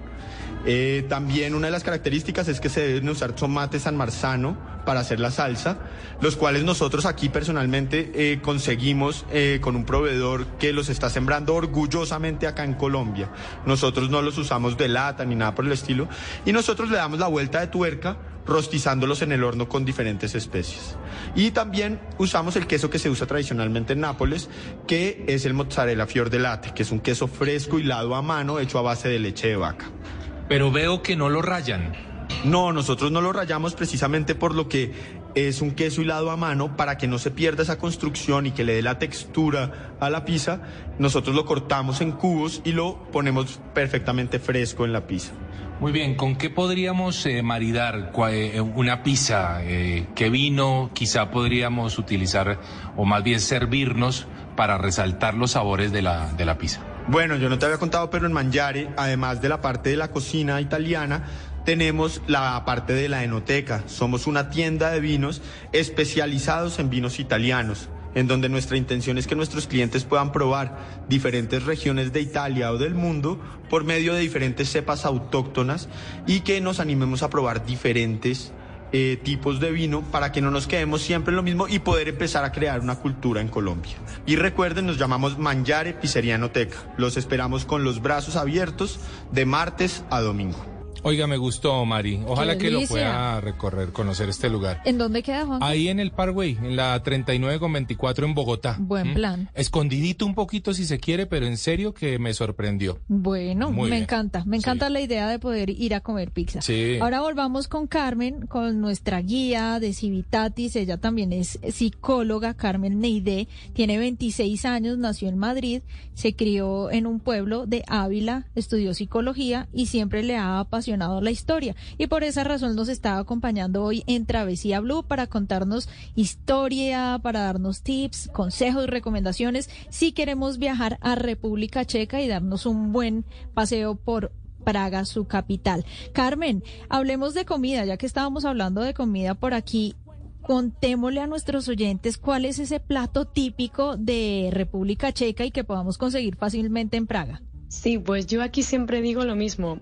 Eh, también una de las características es que se deben usar tomates San Marzano para hacer la salsa, los cuales nosotros aquí personalmente eh, conseguimos eh, con un proveedor que los está sembrando orgullosamente acá en Colombia. Nosotros no los usamos de lata ni nada por el estilo y nosotros le damos la vuelta de tuerca rostizándolos en el horno con diferentes especies. Y también usamos el queso que se usa tradicionalmente en Nápoles, que es el mozzarella fior de latte, que es un queso fresco hilado a mano hecho a base de leche de vaca. Pero veo que no lo rayan. No, nosotros no lo rayamos precisamente por lo que es un queso hilado a mano para que no se pierda esa construcción y que le dé la textura a la pizza. Nosotros lo cortamos en cubos y lo ponemos perfectamente fresco en la pizza. Muy bien, ¿con qué podríamos eh, maridar cua- eh, una pizza? Eh, ¿Qué vino quizá podríamos utilizar o más bien servirnos para resaltar los sabores de la, de la pizza? Bueno, yo no te había contado, pero en Mangiare, además de la parte de la cocina italiana, tenemos la parte de la enoteca. Somos una tienda de vinos especializados en vinos italianos, en donde nuestra intención es que nuestros clientes puedan probar diferentes regiones de Italia o del mundo por medio de diferentes cepas autóctonas y que nos animemos a probar diferentes eh, tipos de vino para que no nos quedemos siempre en lo mismo y poder empezar a crear una cultura en Colombia. Y recuerden, nos llamamos Mangiare Pizzería Noteca. Los esperamos con los brazos abiertos de martes a domingo. Oiga, me gustó, Mari. Ojalá que lo pueda recorrer, conocer este lugar. ¿En dónde queda, Juan? Ahí en el Parkway, en la 39 con 24 en Bogotá. Buen ¿Mm? plan. Escondidito un poquito si se quiere, pero en serio que me sorprendió. Bueno, Muy me bien. encanta, me encanta la idea de poder ir a comer pizza. Sí. Ahora volvamos con Carmen, con nuestra guía de Civitatis. Ella también es psicóloga, Carmen Neide. Tiene 26 años, nació en Madrid, se crió en un pueblo de Ávila, estudió psicología y siempre le ha apasionado la historia. Y por esa razón nos está acompañando hoy en Travesía Blue para contarnos historia, para darnos tips, consejos, recomendaciones. Si queremos viajar a República Checa y darnos un buen paseo por Praga, su capital. Carmen, hablemos de comida, ya que estábamos hablando de comida por aquí. Contémosle a nuestros oyentes cuál es ese plato típico de República Checa y que podamos conseguir fácilmente en Praga. Sí, pues yo aquí siempre digo lo mismo.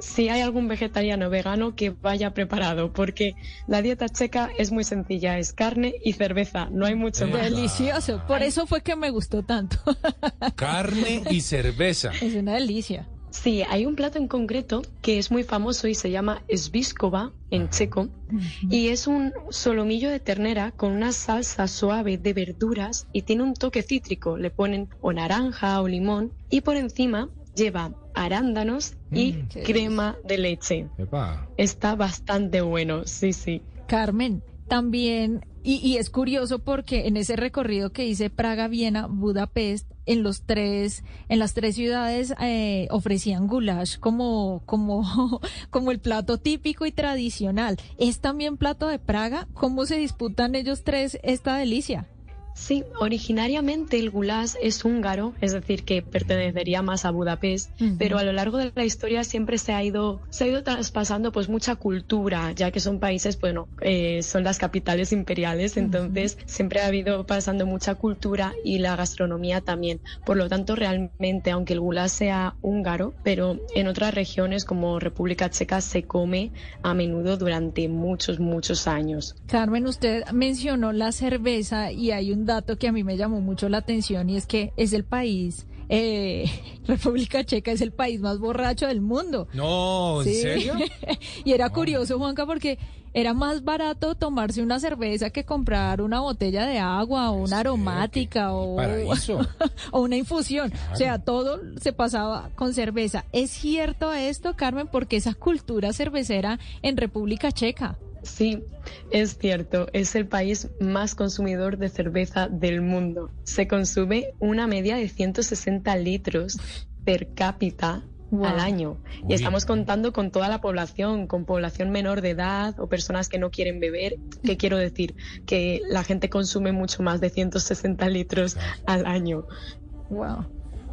Si hay algún vegetariano o vegano que vaya preparado, porque la dieta checa es muy sencilla, es carne y cerveza, no hay mucho más. Delicioso, por eso fue que me gustó tanto. Carne y cerveza. Es una delicia. Sí, hay un plato en concreto que es muy famoso y se llama sviskova en checo y es un solomillo de ternera con una salsa suave de verduras y tiene un toque cítrico. Le ponen o naranja o limón y por encima lleva arándanos y Mm. crema de leche. Epa. Está bastante bueno, sí, sí. Carmen, también, y, y es curioso porque en ese recorrido que hice Praga, Viena, Budapest, en los tres, en las tres ciudades eh, ofrecían goulash como, como, como el plato típico y tradicional. ¿Es también plato de Praga? ¿Cómo se disputan ellos tres esta delicia? Sí, originariamente el goulash es húngaro, es decir, que pertenecería más a Budapest, Ujú. pero a lo largo de la historia siempre se ha ido, se ha ido traspasando pues mucha cultura, ya que son países, bueno, eh, son las capitales imperiales, entonces siempre ha habido pasando mucha cultura y la gastronomía también. Por lo tanto, realmente, aunque el goulash sea húngaro, pero en otras regiones como República Checa se come a menudo durante muchos, muchos años. Carmen, usted mencionó la cerveza y hay un dato que a mí me llamó mucho la atención y es que es el país, eh, República Checa es el país más borracho del mundo. No, ¿en Sí. serio? y era curioso, Juanca, porque era más barato tomarse una cerveza que comprar una botella de agua o una aromática o, paraíso. o una infusión. O sea, todo se pasaba con cerveza. ¿Es cierto esto, Carmen? Porque esa cultura cervecera en República Checa. Sí, es cierto, es el país más consumidor de cerveza del mundo. Se consume una media de 160 litros per cápita Wow. al año. Y estamos contando con toda la población, con población menor de edad o personas que no quieren beber. ¿Qué quiero decir? Que la gente consume mucho más de 160 litros al año. Wow.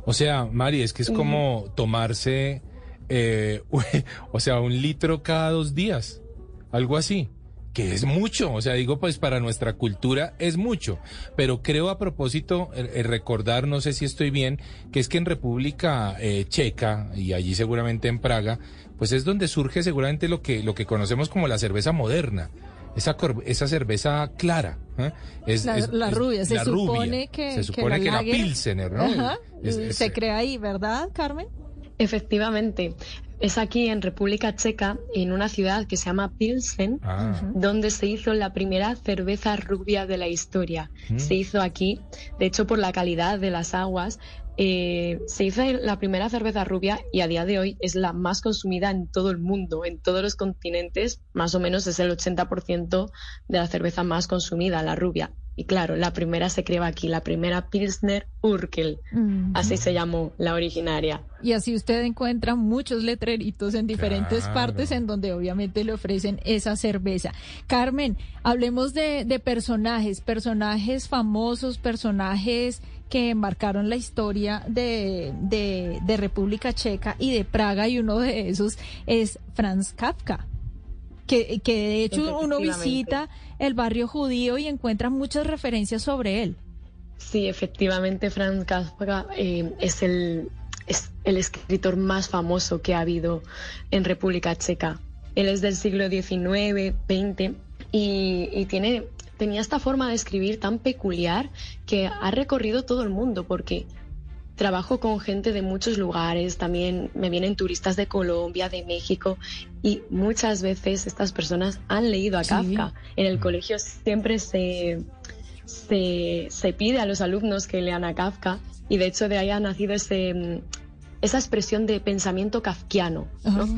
O sea, Mari, es que es como tomarse, eh, o sea, un litro cada dos días, algo así, que es mucho, o sea, digo, pues para nuestra cultura es mucho, pero creo a propósito, eh, eh, recordar, no sé si estoy bien, que es que en República eh, Checa, y allí seguramente en Praga, pues es donde surge seguramente lo que, lo que conocemos como la cerveza moderna. Esa, cor- esa cerveza clara. ¿eh? Es, La, es- la es- rubia, se la supone rubia. que, Se supone que, la Pilsener, ¿no? Ajá, Es- es- se crea ahí, ¿verdad, Carmen? Efectivamente, es aquí en República Checa, en una ciudad que se llama Pilsen, Ah. donde se hizo la primera cerveza rubia de la historia. Mm. Se hizo aquí, de hecho por la calidad de las aguas, eh, se hizo la primera cerveza rubia y a día de hoy es la más consumida en todo el mundo, en todos los continentes, más o menos es el 80% de la cerveza más consumida, la rubia. Y claro, la primera se creó aquí, la primera Pilsner Urkel, así se llamó la originaria. Y así usted encuentra muchos letreritos en diferentes Claro. partes en donde obviamente le ofrecen esa cerveza. Carmen, hablemos de, de personajes, personajes famosos, personajes que marcaron la historia de, de, de República Checa y de Praga y uno de esos es Franz Kafka. Que, que de hecho uno visita el barrio judío y encuentra muchas referencias sobre él. Sí, efectivamente, Franz Kafka eh, es, el, es el escritor más famoso que ha habido en República Checa. Él es del siglo XIX, XX y, y tiene, tenía esta forma de escribir tan peculiar que ha recorrido todo el mundo porque trabajo con gente de muchos lugares, también me vienen turistas de Colombia, de México y muchas veces estas personas han leído a Sí. Kafka. En el colegio siempre se, se, se pide a los alumnos que lean a Kafka y de hecho de ahí ha nacido ese, mm, esa expresión de pensamiento kafkiano,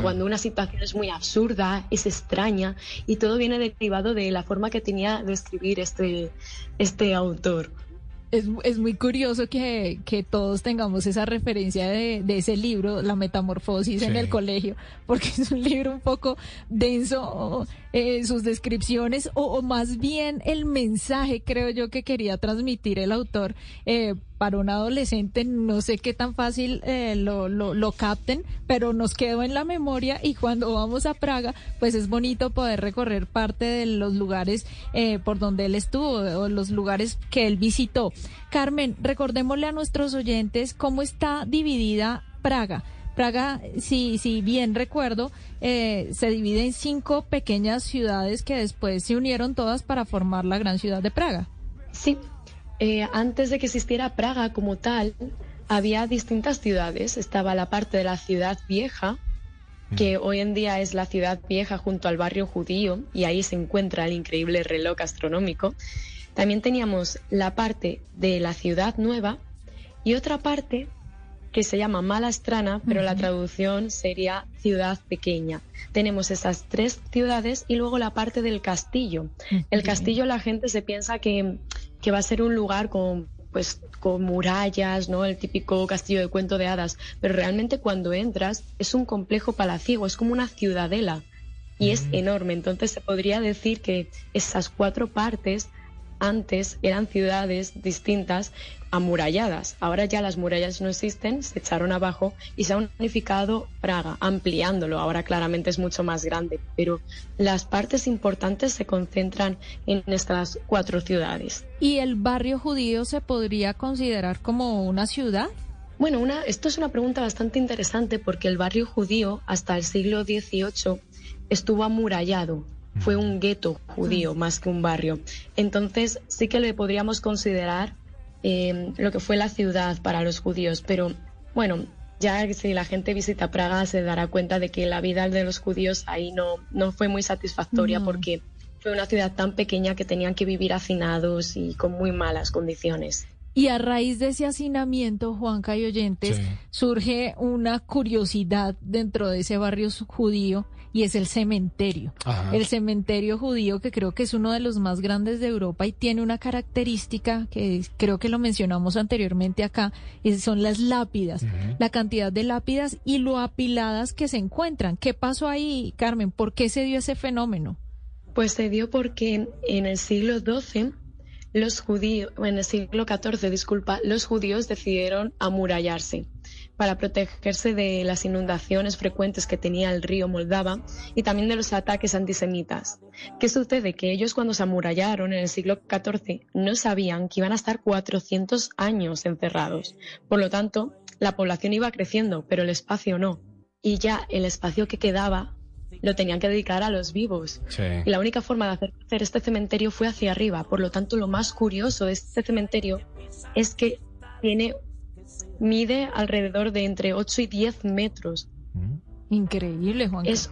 cuando una situación es muy absurda, es extraña y todo viene derivado de la forma que tenía de escribir este, este autor. Es, es muy curioso que, que todos tengamos esa referencia de, de ese libro, La Metamorfosis, en el colegio, porque es un libro un poco denso, eh, sus descripciones, o, o más bien el mensaje, creo yo, que quería transmitir el autor eh, para un adolescente. No sé qué tan fácil eh, lo, capten, pero nos quedó en la memoria y cuando vamos a Praga, pues es bonito poder recorrer parte de los lugares eh, por donde él estuvo o los lugares que él visitó. Carmen, recordémosle a nuestros oyentes cómo está dividida Praga. Praga, si, si bien recuerdo, eh, se divide en cinco pequeñas ciudades que después se unieron todas para formar la gran ciudad de Praga. Sí, eh, antes de que existiera Praga como tal, había distintas ciudades. Estaba la parte de la ciudad vieja, que hoy en día es la ciudad vieja junto al barrio judío, y ahí se encuentra el increíble reloj astronómico. También teníamos la parte de la ciudad nueva y otra parte que se llama Malastrana, pero la traducción sería ciudad pequeña. Tenemos esas tres ciudades y luego la parte del castillo. El castillo la gente se piensa que, que va a ser un lugar con pues con murallas, ¿no? El típico castillo de cuento de hadas, pero realmente cuando entras es un complejo palaciego, es como una ciudadela. Y es enorme, entonces se podría decir que esas cuatro partes antes eran ciudades distintas amuralladas. Ahora ya las murallas no existen, se echaron abajo y se ha unificado Praga, ampliándolo. Ahora claramente es mucho más grande, pero las partes importantes se concentran en estas cuatro ciudades. ¿Y el barrio judío se podría considerar como una ciudad? Bueno, una, esto es una pregunta bastante interesante porque el barrio judío hasta el siglo XVIII estuvo amurallado fue un gueto judío más que un barrio. Entonces sí que le podríamos considerar eh, lo que fue la ciudad para los judíos, pero bueno, ya si la gente visita Praga se dará cuenta de que la vida de los judíos ahí no, no fue muy satisfactoria No. porque fue una ciudad tan pequeña que tenían que vivir hacinados y con muy malas condiciones. Y a raíz de ese hacinamiento, Juanca y oyentes, Sí. surge una curiosidad dentro de ese barrio judío y es el cementerio. Ajá. El cementerio judío que creo que es uno de los más grandes de Europa y tiene una característica que es- creo que lo mencionamos anteriormente acá, y son las lápidas, la cantidad de lápidas y lo apiladas que se encuentran. ¿Qué pasó ahí, Carmen? ¿Por qué se dio ese fenómeno? Pues se dio porque en el siglo XII los judíos, en el siglo XIV, disculpa, los judíos decidieron amurallarse para protegerse de las inundaciones frecuentes que tenía el río Moldava y también de los ataques antisemitas. ¿Qué sucede? Que ellos cuando se amurallaron en el siglo XIV no sabían que iban a estar 400 años encerrados. Por lo tanto, la población iba creciendo, pero el espacio no. Y ya el espacio que quedaba lo tenían que dedicar a los vivos. Y la única forma de hacer crecer este cementerio fue hacia arriba. Por lo tanto, lo más curioso de este cementerio es que tiene, mide alrededor de entre 8 y 10 metros. Increíble, Juan. Es,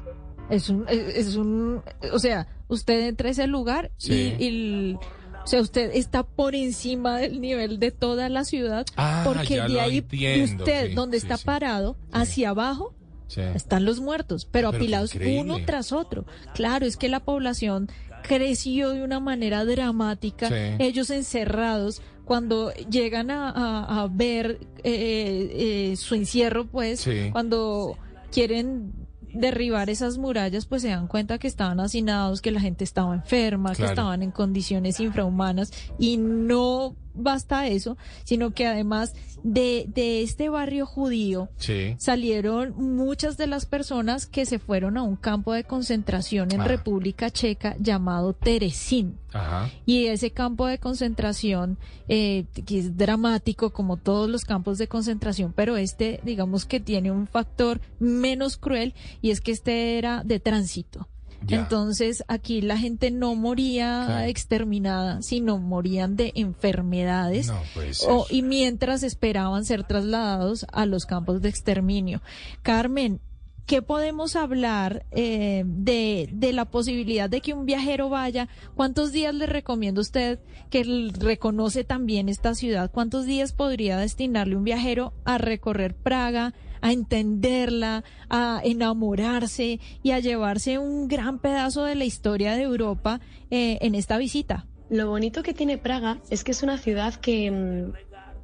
es un, es, es un, o sea, usted entra a ese lugar y- Sí. y, el- o sea, usted está por encima del nivel de toda la ciudad, Ah, porque ya de lo ahí entiendo, usted, sí, donde sí, está sí. parado, hacia abajo, Sí. están los muertos, pero, apilados increíble. uno tras otro. Claro, es que la población creció de una manera dramática, Sí. ellos encerrados, cuando llegan a, a- a ver eh, eh, su encierro, pues, Sí. cuando quieren derribar esas murallas, pues se dan cuenta que estaban hacinados, que la gente estaba enferma, que estaban en condiciones infrahumanas y no basta eso, sino que además de, de este barrio judío Sí. salieron muchas de las personas que se fueron a un campo de concentración en Ah. República Checa llamado Teresín. Ajá. Y ese campo de concentración, eh, que es dramático como todos los campos de concentración, pero este, digamos que tiene un factor menos cruel y es que este era de tránsito. Ya. Entonces aquí la gente no moría Claro. exterminada, sino morían de enfermedades No o- y mientras esperaban ser trasladados a los campos de exterminio. Carmen, ¿qué podemos hablar eh, de, de la posibilidad de que un viajero vaya? ¿Cuántos días le recomienda usted que reconoce también esta ciudad? ¿Cuántos días podría destinarle un viajero a recorrer Praga? A entenderla, a enamorarse y a llevarse un gran pedazo de la historia de Europa eh, en esta visita. Lo bonito que tiene Praga es que es una ciudad que, mm,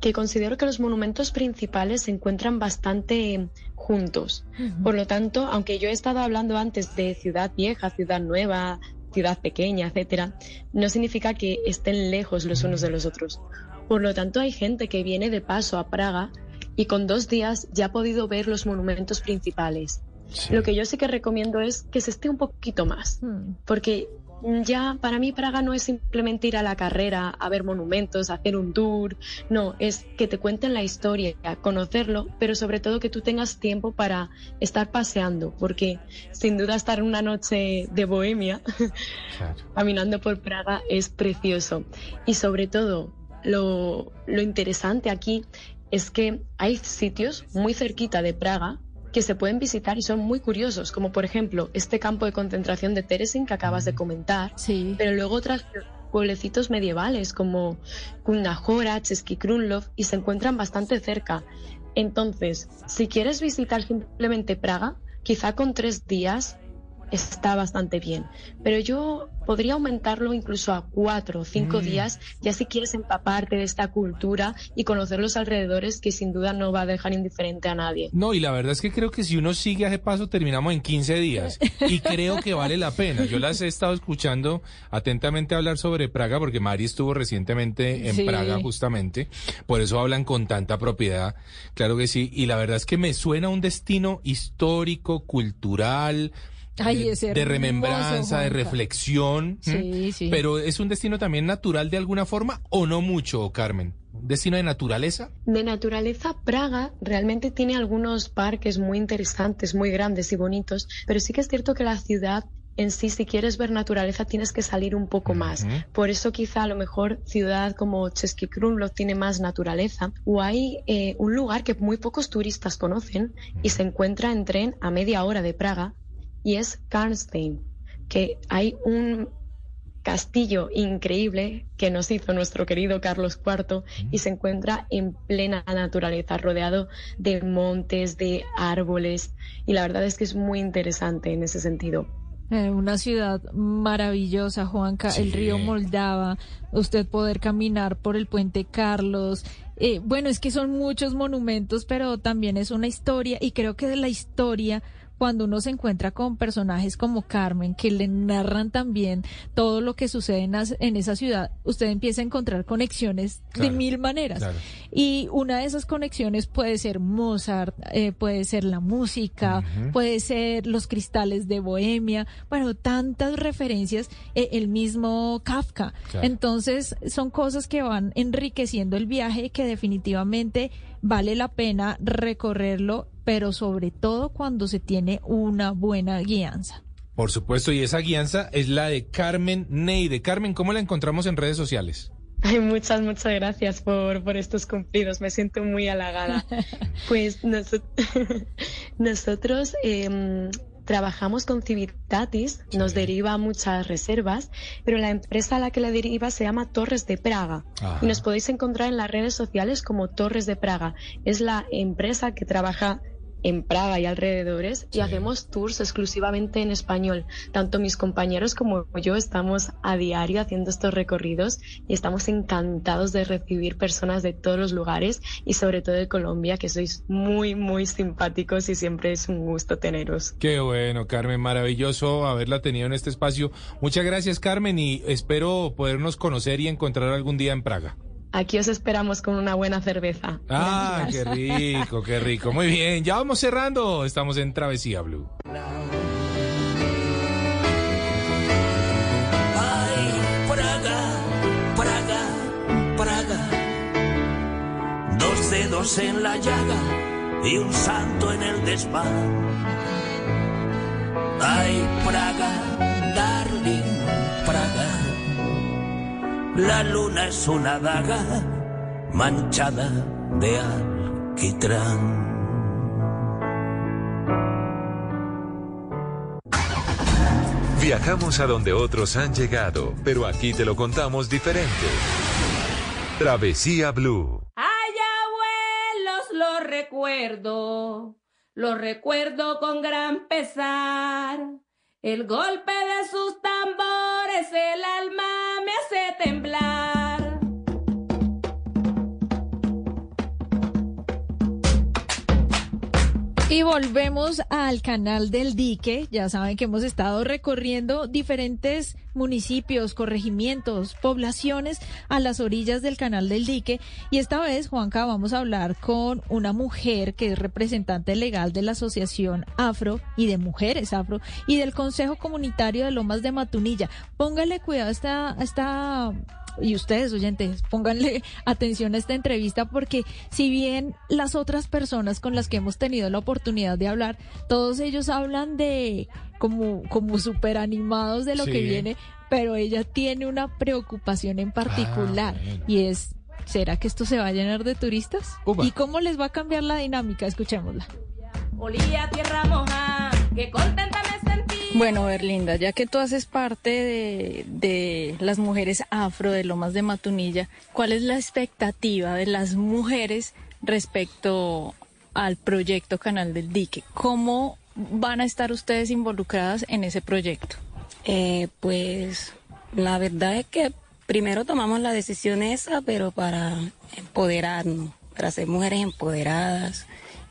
que considero que los monumentos principales se encuentran bastante mm, juntos. Por lo tanto, aunque yo he estado hablando antes de ciudad vieja, ciudad nueva, ciudad pequeña, etcétera, no significa que estén lejos los unos de los otros. Por lo tanto, hay gente que viene de paso a Praga y con dos días ya ha podido ver los monumentos principales. Lo que yo sí que recomiendo es que se esté un poquito más, porque ya para mí Praga no es simplemente ir a la carrera, a ver monumentos, a hacer un tour, no, es que te cuenten la historia, conocerlo, pero sobre todo que tú tengas tiempo para estar paseando, porque sin duda estar una noche de bohemia caminando por Praga es precioso. Y sobre todo, lo, lo interesante aquí es que hay sitios muy cerquita de Praga que se pueden visitar y son muy curiosos, como por ejemplo este campo de concentración de Teresin que acabas de comentar, pero luego otros pueblecitos medievales como Kundahora, Chesky Krumlov y se encuentran bastante cerca. Entonces, si quieres visitar simplemente Praga, quizá con tres días está bastante bien. Pero yo podría aumentarlo incluso a cuatro o cinco Mm. días, ya si quieres empaparte de esta cultura y conocer los alrededores, que sin duda no va a dejar indiferente a nadie. No, y la verdad es que creo que si uno sigue a ese paso terminamos en 15 días y creo que vale la pena. Yo las he estado escuchando atentamente hablar sobre Praga porque Mari estuvo recientemente en Sí. Praga justamente, por eso hablan con tanta propiedad, claro que sí, y la verdad es que me suena un destino histórico, cultural, Ay, de- es de hermoso, remembranza, de reflexión, Sí, sí. pero es un destino también natural de alguna forma o no mucho, Carmen. ¿Un destino de naturaleza? De naturaleza, Praga realmente tiene algunos parques muy interesantes, muy grandes y bonitos, pero sí que es cierto que la ciudad en sí, si quieres ver naturaleza, tienes que salir un poco más. Por eso quizá a lo mejor ciudad como Český Krumlov tiene más naturaleza, o hay eh, un lugar que muy pocos turistas conocen y se encuentra en tren a media hora de Praga, y es Karnstein, que hay un castillo increíble que nos hizo nuestro querido Carlos IV y se encuentra en plena naturaleza, rodeado de montes, de árboles y la verdad es que es muy interesante en ese sentido. Eh, una ciudad maravillosa, Juanca, el río Moldava, usted poder caminar por el puente Carlos. Eh, bueno, es que son muchos monumentos, pero también es una historia y creo que de la historia cuando uno se encuentra con personajes como Carmen, que le narran también todo lo que sucede en, as- en esa ciudad, usted empieza a encontrar conexiones de mil maneras. claro. Y una de esas conexiones puede ser Mozart, eh, puede ser la música, puede ser los cristales de Bohemia, bueno, tantas referencias, eh, el mismo Kafka. Claro. Entonces, son cosas que van enriqueciendo el viaje que definitivamente vale la pena recorrerlo, pero sobre todo cuando se tiene una buena guianza. Por supuesto, y esa guianza es la de Carmen Neide. Carmen, ¿cómo la encontramos en redes sociales? Ay, muchas, muchas gracias por, por estos cumplidos. Me siento muy halagada. Pues noso- nosotros em, trabajamos con Civitatis, nos deriva muchas reservas, pero la empresa a la que la deriva se llama Torres de Praga. Ajá. Y nos podéis encontrar en las redes sociales como Torres de Praga. Es la empresa que trabaja en Praga y alrededores y hacemos tours exclusivamente en español. Tanto mis compañeros como yo estamos a diario haciendo estos recorridos y estamos encantados de recibir personas de todos los lugares y sobre todo de Colombia, que sois muy, muy simpáticos y siempre es un gusto teneros. Qué bueno, Carmen, maravilloso haberla tenido en este espacio. Muchas gracias, Carmen, y espero podernos conocer y encontrar algún día en Praga. Aquí os esperamos con una buena cerveza. Ah, qué rico, qué rico. Muy bien, ya vamos cerrando. Estamos en Travesía Blue. Ay, Praga, Praga, Praga. Dos dedos en la llaga y un santo en el desván. Ay, Praga, darling. La luna es una daga manchada de alquitrán. Viajamos a donde otros han llegado, pero aquí te lo contamos diferente. Travesía Blue. Ay, abuelos, los recuerdo, los recuerdo con gran pesar. El golpe de sus tambores, el alma me hace temblar. Y volvemos al canal del dique. Ya saben que hemos estado recorriendo diferentes municipios, corregimientos, poblaciones a las orillas del canal del dique. Y esta vez, Juanca, vamos a hablar con una mujer que es representante legal de la Asociación Afro y de Mujeres Afro y del Consejo Comunitario de Lomas de Matunilla. Póngale cuidado a esta, a esta y ustedes oyentes, pónganle atención a esta entrevista porque si bien las otras personas con las que hemos tenido la oportunidad de hablar, todos ellos hablan de como, como súper animados de lo Sí. que viene, pero ella tiene una preocupación en particular y es, ¿será que esto se va a llenar de turistas? ¿Y cómo les va a cambiar la dinámica? Escuchémosla. Olía tierra moja, que contenta me sentí. Bueno, Berlinda, ya que tú haces parte de, las mujeres afro de Lomas de Matunilla, ¿cuál es la expectativa de las mujeres respecto al proyecto Canal del Dique. ¿Cómo van a estar ustedes involucradas en ese proyecto? Eh, pues la verdad es que primero tomamos la decisión esa, pero para empoderarnos, para ser mujeres empoderadas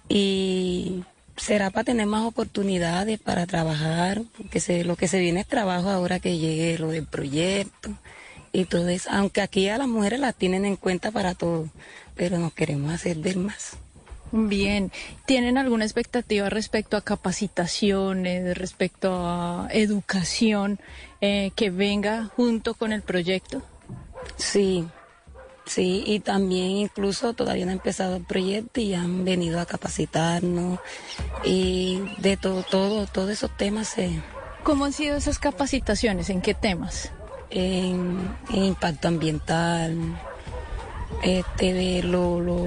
y será para tener más oportunidades para trabajar, porque se, lo que se viene es trabajo ahora que llegue lo del proyecto y todo eso, aunque aquí a las mujeres las tienen en cuenta para todo, pero nos queremos hacer ver más. Bien, ¿tienen alguna expectativa respecto a capacitaciones, respecto a educación eh, que venga junto con el proyecto? Sí, sí, y también incluso todavía no ha empezado el proyecto y han venido a capacitarnos y de todo, todo, todos esos temas se... ¿Cómo han sido esas capacitaciones? ¿En qué temas? En, en impacto ambiental, este, de lo, lo,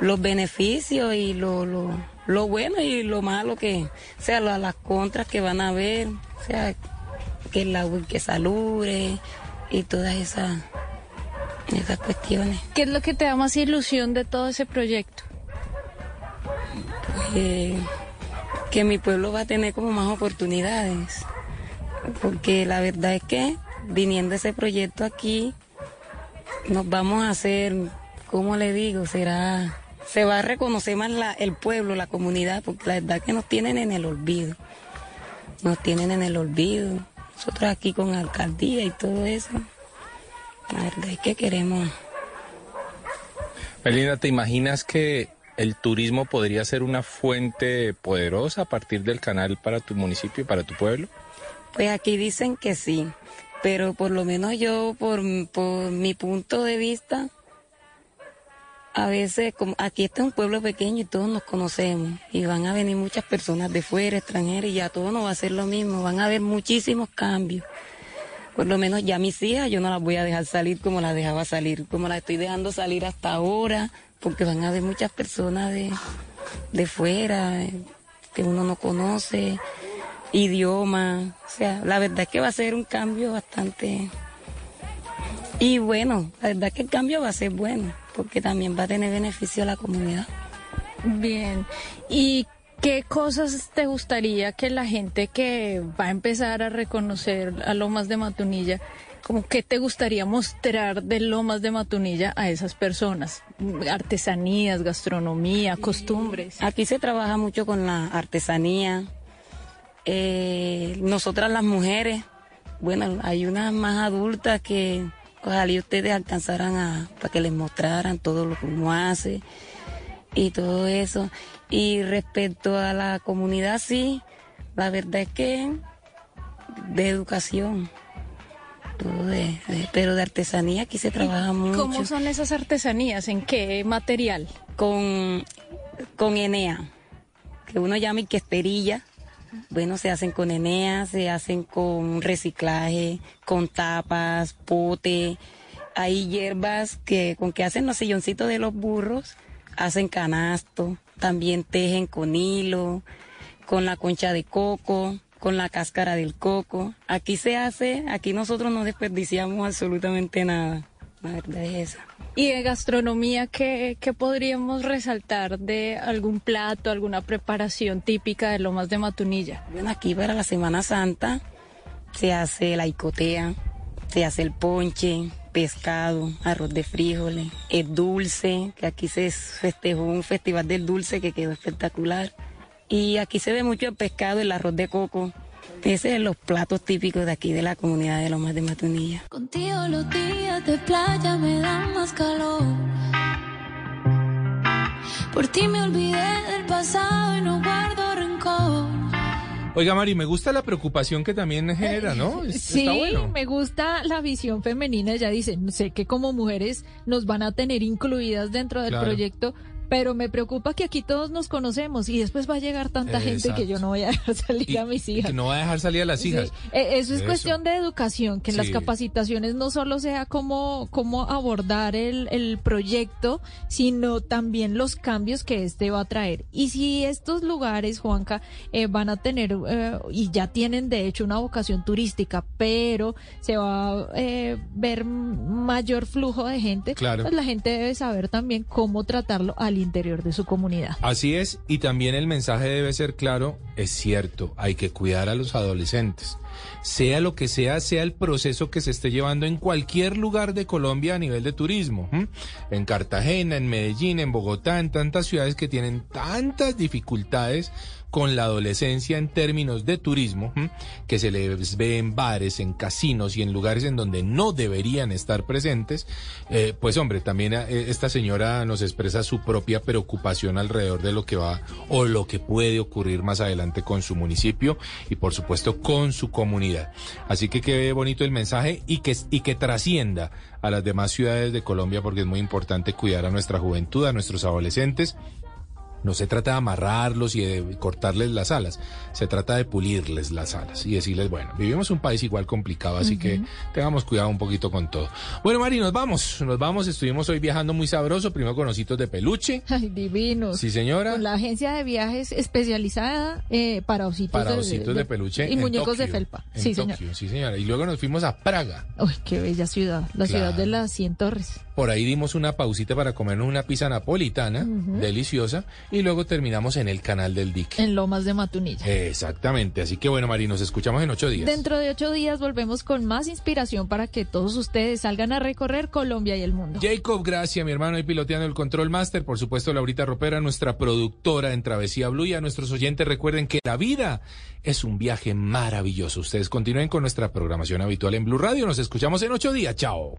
los beneficios y lo, lo, lo bueno y lo malo que, o sea, la- las contras que van a haber, o sea, que el agua que salubre y todas esas, esas cuestiones. ¿Qué es lo que te da más ilusión de todo ese proyecto? Eh, que mi pueblo va a tener como más oportunidades, porque la verdad es que viniendo ese proyecto aquí, nos vamos a hacer, ¿cómo le digo? Será, se va a reconocer más la- el pueblo, la comunidad, porque la verdad que nos tienen en el olvido, nos tienen en el olvido, nosotros aquí con alcaldía y todo eso, la verdad es que queremos Melina, ¿te imaginas que el turismo podría ser una fuente poderosa a partir del canal para tu municipio y para tu pueblo? Pues aquí dicen que sí, pero por lo menos yo, por, por mi punto de vista, a veces, como aquí este es un pueblo pequeño y todos nos conocemos, y van a venir muchas personas de fuera, extranjeras, y ya todo no va a ser lo mismo, van a haber muchísimos cambios. Por lo menos ya mis hijas yo no las voy a dejar salir como las dejaba salir, como las estoy dejando salir hasta ahora, porque van a haber muchas personas de, de fuera, eh, que uno no conoce, idioma, o sea, la verdad es que va a ser un cambio bastante... Y bueno, la verdad es que el cambio va a ser bueno, porque también va a tener beneficio a la comunidad. Bien. ¿Y qué cosas te gustaría que la gente que va a empezar a reconocer a Lomas de Matunilla, como qué te gustaría mostrar de Lomas de Matunilla a esas personas? Artesanías, gastronomía, costumbres. Aquí se trabaja mucho con la artesanía. Eh, nosotras las mujeres, bueno, hay unas más adultas que ojalá y ustedes alcanzaran a, para que les mostraran todo lo que uno hace y todo eso. Y respecto a la comunidad, sí, la verdad es que de educación, todo de, de- pero de artesanía aquí se trabaja mucho. ¿Cómo son esas artesanías? ¿En qué material? Con, con Enea, que uno llama y que esterilla. Bueno, se hacen con Enea, se hacen con reciclaje, con tapas, pote. Hay hierbas que con que hacen los silloncitos de los burros, hacen canasto, también tejen con hilo, con la concha de coco, con la cáscara del coco. Aquí se hace, aquí nosotros no desperdiciamos absolutamente nada. La verdad es esa. ¿Y de gastronomía qué, qué podríamos resaltar de algún plato, alguna preparación típica de Lomas de Matunilla? Bueno, aquí para la Semana Santa se hace la icotea, se hace el ponche, pescado, arroz de frijoles, el dulce, que aquí se festejó un festival del dulce que quedó espectacular. Y aquí se ve mucho el pescado, el arroz de coco. Ese es los platos típicos de aquí de la comunidad de Lomas de Matunilla. Contigo los días de playa me dan más calor. Por ti me olvidé del pasado y no guardo rencor. Oiga, Mari, me gusta la preocupación que también genera, ¿no? Es- Sí, Está bueno. me gusta la visión femenina. Ella dice, sé que como mujeres nos van a tener incluidas dentro del Claro. proyecto, pero me preocupa que aquí todos nos conocemos y después va a llegar tanta gente que yo no voy a dejar salir a mis hijas. Que no va a dejar salir a las hijas. eh, Eso es Eso. cuestión de educación, que en las capacitaciones no solo sea cómo, cómo abordar el, el proyecto, sino también los cambios que este va a traer. Y si estos lugares, Juanca, eh, van a tener, eh, y ya tienen de hecho una vocación turística, pero se va a eh, ver mayor flujo de gente, Claro. pues la gente debe saber también cómo tratarlo al interior de su comunidad. Así es, y también el mensaje debe ser claro, es cierto, hay que cuidar a los adolescentes. Sea lo que sea, sea el proceso que se esté llevando en cualquier lugar de Colombia a nivel de turismo. En Cartagena, en Medellín, en Bogotá, en tantas ciudades que tienen tantas dificultades con la adolescencia en términos de turismo, que se les ve en bares, en casinos y en lugares en donde no deberían estar presentes, eh, pues hombre, también eh, esta señora nos expresa su propia preocupación alrededor de lo que va o lo que puede ocurrir más adelante con su municipio y por supuesto con su comunidad. Así que quede bonito el mensaje y que, y que trascienda a las demás ciudades de Colombia porque es muy importante cuidar a nuestra juventud, a nuestros adolescentes. No se trata de amarrarlos y de cortarles las alas, se trata de pulirles las alas y decirles, bueno, vivimos un país igual complicado, así que tengamos cuidado un poquito con todo. Bueno, Mari, nos vamos, nos vamos, estuvimos hoy viajando muy sabroso, primero con ositos de peluche. Ay, divinos. Sí, señora. Con la agencia de viajes especializada eh, para ositos, Para de, ositos de peluche y en muñecos de felpa. en Sí, Tokio, señor. Sí, señora. Y luego nos fuimos a Praga. Uy, qué bella ciudad, la ciudad de las 100 torres. Por ahí dimos una pausita para comernos una pizza napolitana, deliciosa, y luego terminamos en el canal del dique. En Lomas de Matunilla. Exactamente. Así que bueno, Mari, nos escuchamos en ocho días. Dentro de ocho días volvemos con más inspiración para que todos ustedes salgan a recorrer Colombia y el mundo. Jacob, gracias, mi hermano, y piloteando el Control Master. Por supuesto, Laurita Ropera, nuestra productora en Travesía Blue. Y a nuestros oyentes, recuerden que la vida es un viaje maravilloso. Ustedes continúen con nuestra programación habitual en Blue Radio. Nos escuchamos en ocho días. Chao.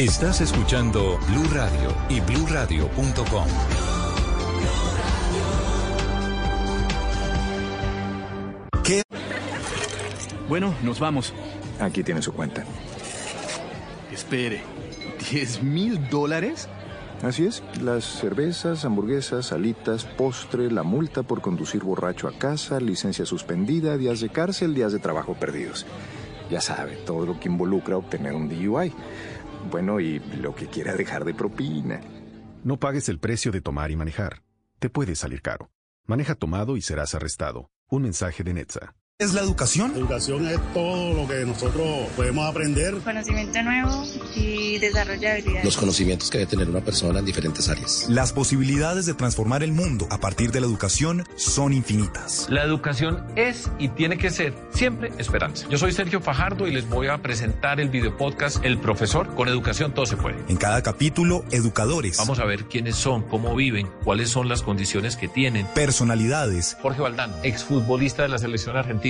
Estás escuchando Blue Radio y bluradio.com. ¿Qué? Bueno, nos vamos. Aquí tiene su cuenta. Espere, ¿10 mil dólares? Así es, las cervezas, hamburguesas, alitas, postre, la multa por conducir borracho a casa, licencia suspendida, días de cárcel, días de trabajo perdidos. Ya sabe, todo lo que involucra obtener un DUI. Bueno, y lo que quiera dejar de propina. No pagues el precio de tomar y manejar. Te puede salir caro. Maneja tomado y serás arrestado. Un mensaje de Netza. ¿Es la educación? Educación es todo lo que nosotros podemos aprender. Conocimiento nuevo y desarrollo de habilidades. Los conocimientos que debe tener una persona en diferentes áreas. Las posibilidades de transformar el mundo a partir de la educación son infinitas. La educación es y tiene que ser siempre esperanza. Yo soy Sergio Fajardo y les voy a presentar el video podcast El Profesor. Con educación todo se puede. En cada capítulo, educadores, Vamos a ver quiénes son, cómo viven, cuáles son las condiciones que tienen. personalidades, Jorge Valdano, exfutbolista de la selección argentina.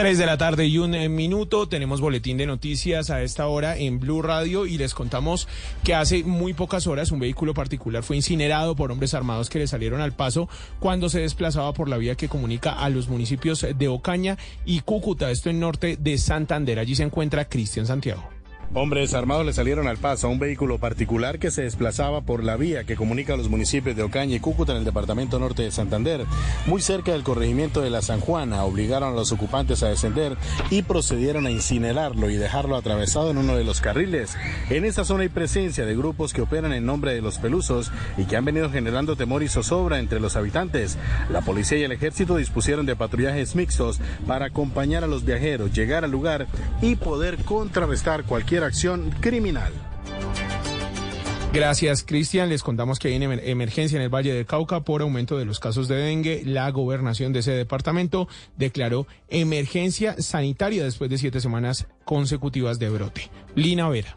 Tres de la tarde y un eh, minuto. Tenemos boletín de noticias a esta hora en Blue Radio y les contamos que hace muy pocas horas un vehículo particular fue incinerado por hombres armados que le salieron al paso cuando se desplazaba por la vía que comunica a los municipios de Ocaña y Cúcuta, esto en norte de Santander. Allí se encuentra Cristian Santiago. Hombres armados le salieron al paso a un vehículo particular que se desplazaba por la vía que comunica los municipios de Ocaña y Cúcuta en el departamento norte de Santander, muy cerca del corregimiento de la San Juana. Obligaron a los ocupantes a descender y procedieron a incinerarlo y dejarlo atravesado en uno de los carriles. En esa zona hay presencia de grupos que operan en nombre de los pelusos y que han venido generando temor y zozobra entre los habitantes. La policía y el ejército dispusieron de patrullajes mixtos para acompañar a los viajeros, llegar al lugar y poder contrarrestar cualquier acción criminal. Gracias, Cristian. Les contamos que hay emer- emergencia en el Valle del Cauca por aumento de los casos de dengue. La gobernación de ese departamento declaró emergencia sanitaria después de siete semanas consecutivas de brote. Lina Vera.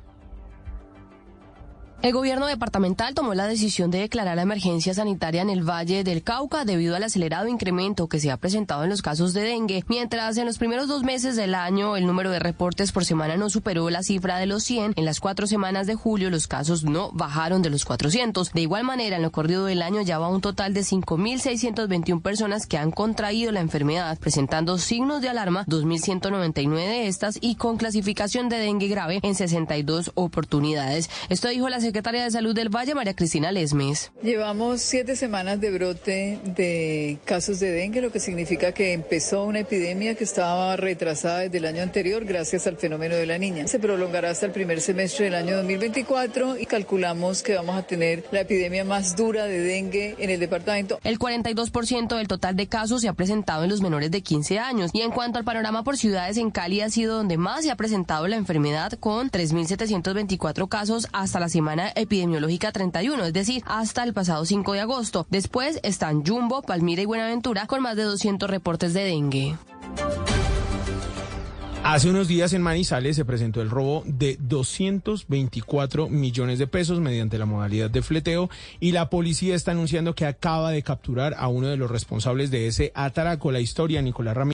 El gobierno departamental tomó la decisión de declarar la emergencia sanitaria en el Valle del Cauca debido al acelerado incremento que se ha presentado en los casos de dengue, mientras en los primeros dos meses del año el número de reportes por semana no superó la cifra de los 100, en las cuatro semanas de julio los casos no bajaron de los 400. De igual manera, en lo corrido del año ya va un total de 5.621 personas que han contraído la enfermedad, presentando signos de alarma 2.199 de estas y con clasificación de dengue grave en 62 oportunidades. Esto dijo la secretaria de Salud del Valle, María Cristina Lesmes. Llevamos siete semanas de brote de casos de dengue, lo que significa que empezó una epidemia que estaba retrasada desde el año anterior gracias al fenómeno de la niña. Se prolongará hasta el primer semestre del año 2024 y calculamos que vamos a tener la epidemia más dura de dengue en el departamento. El 42% del total de casos se ha presentado en los menores de 15 años. Y en cuanto al panorama por ciudades, en Cali ha sido donde más se ha presentado la enfermedad con 3.724 casos hasta la semana epidemiológica 31, es decir, hasta el pasado 5 de agosto. Después están Jumbo, Palmira y Buenaventura con más de 200 reportes de dengue. Hace unos días en Manizales se presentó el robo de 224 millones de pesos mediante la modalidad de fleteo y la policía está anunciando que acaba de capturar a uno de los responsables de ese atraco. La historia, Nicolás Ramírez.